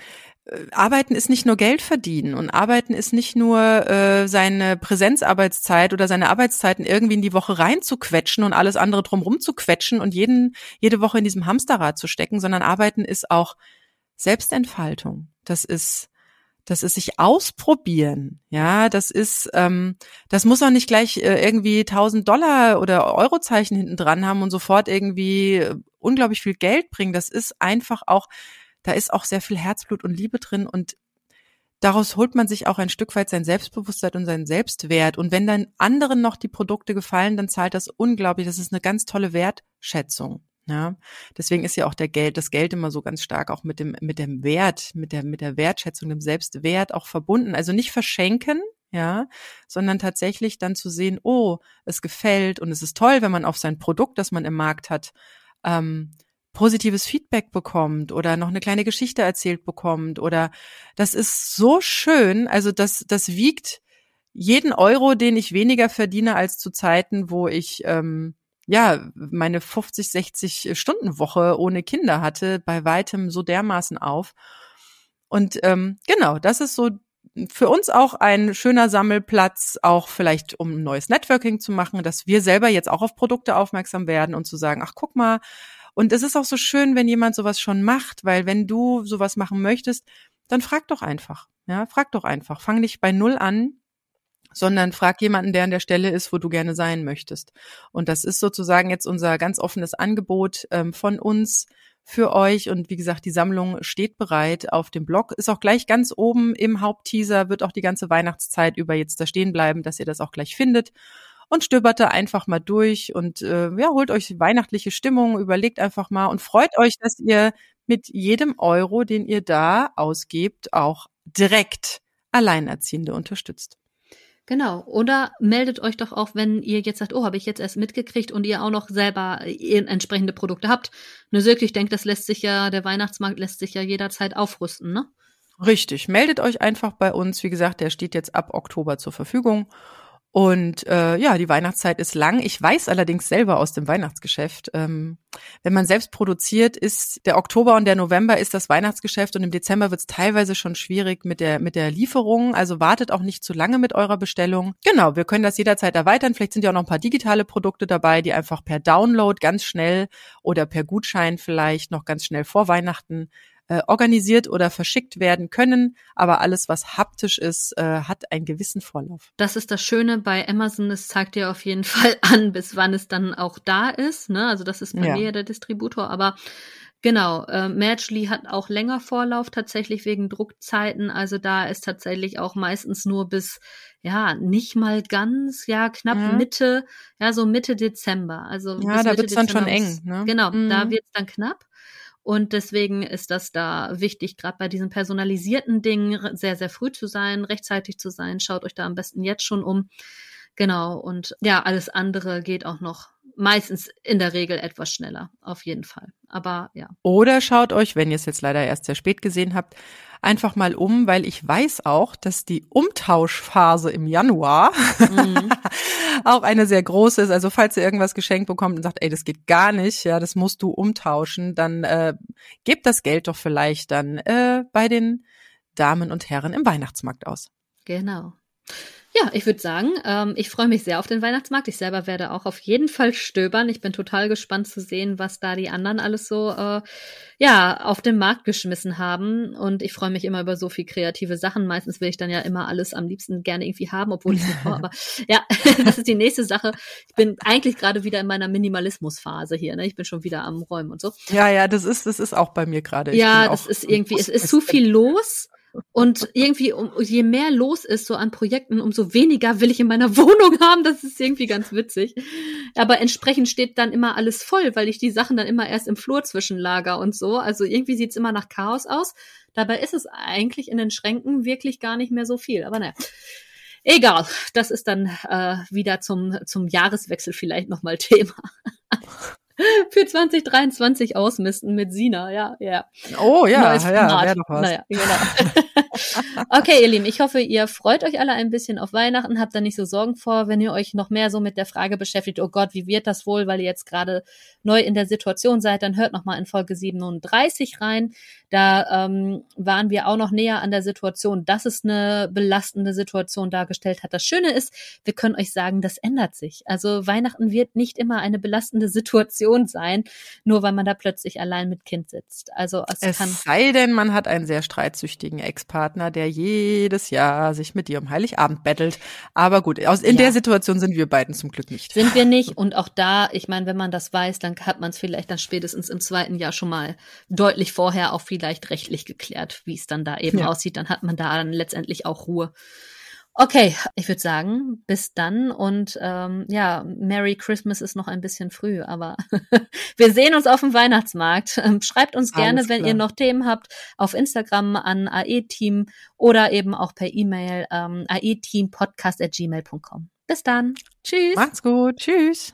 äh, Arbeiten ist nicht nur Geld verdienen und Arbeiten ist nicht nur äh, seine Präsenzarbeitszeit oder seine Arbeitszeiten irgendwie in die Woche reinzuquetschen und alles andere drumrum zu quetschen und jeden, jede Woche in diesem Hamsterrad zu stecken, sondern Arbeiten ist auch Selbstentfaltung. Das ist das ist sich ausprobieren, ja, das ist, ähm, das muss auch nicht gleich äh, irgendwie 1000 Dollar oder Eurozeichen hinten dran haben und sofort irgendwie äh, unglaublich viel Geld bringen. Das ist einfach auch, da ist auch sehr viel Herzblut und Liebe drin und daraus holt man sich auch ein Stück weit sein Selbstbewusstsein und seinen Selbstwert. Und wenn dann anderen noch die Produkte gefallen, dann zahlt das unglaublich. Das ist eine ganz tolle Wertschätzung. Ja, deswegen ist ja auch der Geld, das Geld immer so ganz stark auch mit dem, mit dem Wert, mit der, mit der Wertschätzung, dem Selbstwert auch verbunden. Also nicht verschenken, ja, sondern tatsächlich dann zu sehen, oh, es gefällt und es ist toll, wenn man auf sein Produkt, das man im Markt hat, ähm, positives Feedback bekommt oder noch eine kleine Geschichte erzählt bekommt oder das ist so schön, also das, das wiegt jeden Euro, den ich weniger verdiene als zu Zeiten, wo ich ähm, ja, meine 50, 60 Stunden Woche ohne Kinder hatte, bei weitem so dermaßen auf. Und ähm, genau, das ist so für uns auch ein schöner Sammelplatz, auch vielleicht um neues Networking zu machen, dass wir selber jetzt auch auf Produkte aufmerksam werden und zu sagen, ach guck mal. Und es ist auch so schön, wenn jemand sowas schon macht, weil wenn du sowas machen möchtest, dann frag doch einfach. Ja, frag doch einfach. Fang nicht bei Null an, sondern frag jemanden, der an der Stelle ist, wo du gerne sein möchtest. Und das ist sozusagen jetzt unser ganz offenes Angebot ähm, von uns für euch. Und wie gesagt, die Sammlung steht bereit auf dem Blog. Ist auch gleich ganz oben im Hauptteaser, wird auch die ganze Weihnachtszeit über jetzt da stehen bleiben, dass ihr das auch gleich findet. Und stöbert da einfach mal durch und äh, ja, holt euch weihnachtliche Stimmung, überlegt einfach mal und freut euch, dass ihr mit jedem Euro, den ihr da ausgebt, auch direkt Alleinerziehende unterstützt. Genau. Oder meldet euch doch auch, wenn ihr jetzt sagt, oh, habe ich jetzt erst mitgekriegt und ihr auch noch selber äh, entsprechende Produkte habt. Nur wirklich, ich denke, das lässt sich ja, der Weihnachtsmarkt lässt sich ja jederzeit aufrüsten, ne? Richtig. Meldet euch einfach bei uns. Wie gesagt, der steht jetzt ab Oktober zur Verfügung. Und äh, ja, die Weihnachtszeit ist lang. Ich weiß allerdings selber aus dem Weihnachtsgeschäft, ähm, wenn man selbst produziert, ist der Oktober und der November ist das Weihnachtsgeschäft und im Dezember wird es teilweise schon schwierig mit der mit der Lieferung. Also wartet auch nicht zu lange mit eurer Bestellung. Genau, wir können das jederzeit erweitern. Vielleicht sind ja auch noch ein paar digitale Produkte dabei, die einfach per Download ganz schnell oder per Gutschein vielleicht noch ganz schnell vor Weihnachten äh, organisiert oder verschickt werden können. Aber alles, was haptisch ist, äh, hat einen gewissen Vorlauf. Das ist das Schöne bei Amazon. Es zeigt dir auf jeden Fall an, bis wann es dann auch da ist. Ne? Also das ist bei ja. mir der Distributor. Aber Genau, äh, Matchly hat auch länger Vorlauf tatsächlich wegen Druckzeiten. Also da ist tatsächlich auch meistens nur bis, ja, nicht mal ganz, ja, knapp mhm. Mitte, ja, so Mitte Dezember. Also ja, da wird es dann schon eng. Ne? Genau, mhm. da wird es dann knapp. Und deswegen ist das da wichtig, gerade bei diesen personalisierten Dingen sehr, sehr früh zu sein, rechtzeitig zu sein. Schaut euch da am besten jetzt schon um. Genau. Und ja, alles andere geht auch noch meistens in der Regel etwas schneller, auf jeden Fall. Aber ja. Oder schaut euch, wenn ihr es jetzt leider erst sehr spät gesehen habt, einfach mal um, weil ich weiß auch, dass die Umtauschphase im Januar mhm. auch eine sehr große ist. Also falls ihr irgendwas geschenkt bekommt und sagt, ey, das geht gar nicht, ja, das musst du umtauschen, dann äh, gebt das Geld doch vielleicht dann äh, bei den Damen und Herren im Weihnachtsmarkt aus. Genau. Ja, ich würde sagen, ähm, ich freue mich sehr auf den Weihnachtsmarkt. Ich selber werde auch auf jeden Fall stöbern. Ich bin total gespannt zu sehen, was da die anderen alles so äh, ja auf den Markt geschmissen haben. Und ich freue mich immer über so viel kreative Sachen. Meistens will ich dann ja immer alles am liebsten gerne irgendwie haben, obwohl ich es nicht brauche. Aber ja, das ist die nächste Sache. Ich bin eigentlich gerade wieder in meiner Minimalismusphase hier. Ne? Ich bin schon wieder am Räumen und so. Ja, ja, das ist das ist auch bei mir gerade. Ja, das ist irgendwie, es ist zu viel los. Und irgendwie, um, je mehr los ist so an Projekten, umso weniger will ich in meiner Wohnung haben. Das ist irgendwie ganz witzig. Aber entsprechend steht dann immer alles voll, weil ich die Sachen dann immer erst im Flur zwischenlager und so. Also irgendwie sieht's immer nach Chaos aus. Dabei ist es eigentlich in den Schränken wirklich gar nicht mehr so viel. Aber naja. Egal, das ist dann äh, wieder zum, zum Jahreswechsel vielleicht nochmal Thema. für 2023 ausmisten mit Sina, ja, ja. Oh ja, ja, wäre doch was. Naja, genau. okay, ihr Lieben, ich hoffe, ihr freut euch alle ein bisschen auf Weihnachten, habt da nicht so Sorgen vor, wenn ihr euch noch mehr so mit der Frage beschäftigt, oh Gott, wie wird das wohl, weil ihr jetzt gerade neu in der Situation seid, dann hört noch mal in Folge 37 rein. Da ähm, waren wir auch noch näher an der Situation, dass es eine belastende Situation dargestellt hat. Das Schöne ist, wir können euch sagen, das ändert sich. Also Weihnachten wird nicht immer eine belastende Situation sein, nur weil man da plötzlich allein mit Kind sitzt. Also es, es kann sei denn, man hat einen sehr streitsüchtigen Ex-Partner, der jedes Jahr sich mit dir um Heiligabend bettelt. Aber gut, aus, in ja. der Situation sind wir beiden zum Glück nicht. Sind wir nicht. Und auch da, ich meine, wenn man das weiß, dann hat man es vielleicht dann spätestens im zweiten Jahr schon mal deutlich vorher auch vielleicht rechtlich geklärt, wie es dann da eben ja. aussieht. Dann hat man da dann letztendlich auch Ruhe. Okay, ich würde sagen, bis dann und ähm, ja, Merry Christmas ist noch ein bisschen früh, aber wir sehen uns auf dem Weihnachtsmarkt. Ähm, schreibt uns gerne, wenn ihr noch Themen habt, auf Instagram an AE-Team oder eben auch per E-Mail ähm, aeteampodcast.gmail.com. Bis dann. Tschüss. Macht's gut. Tschüss.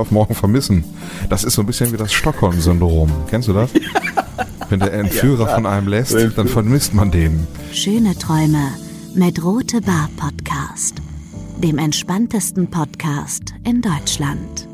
auf morgen vermissen. Das ist so ein bisschen wie das Stockholm-Syndrom. Kennst du das? Wenn der Entführer von einem lässt, dann vermisst man den. Schöne Träume mit Rote Bar Podcast, dem entspanntesten Podcast in Deutschland.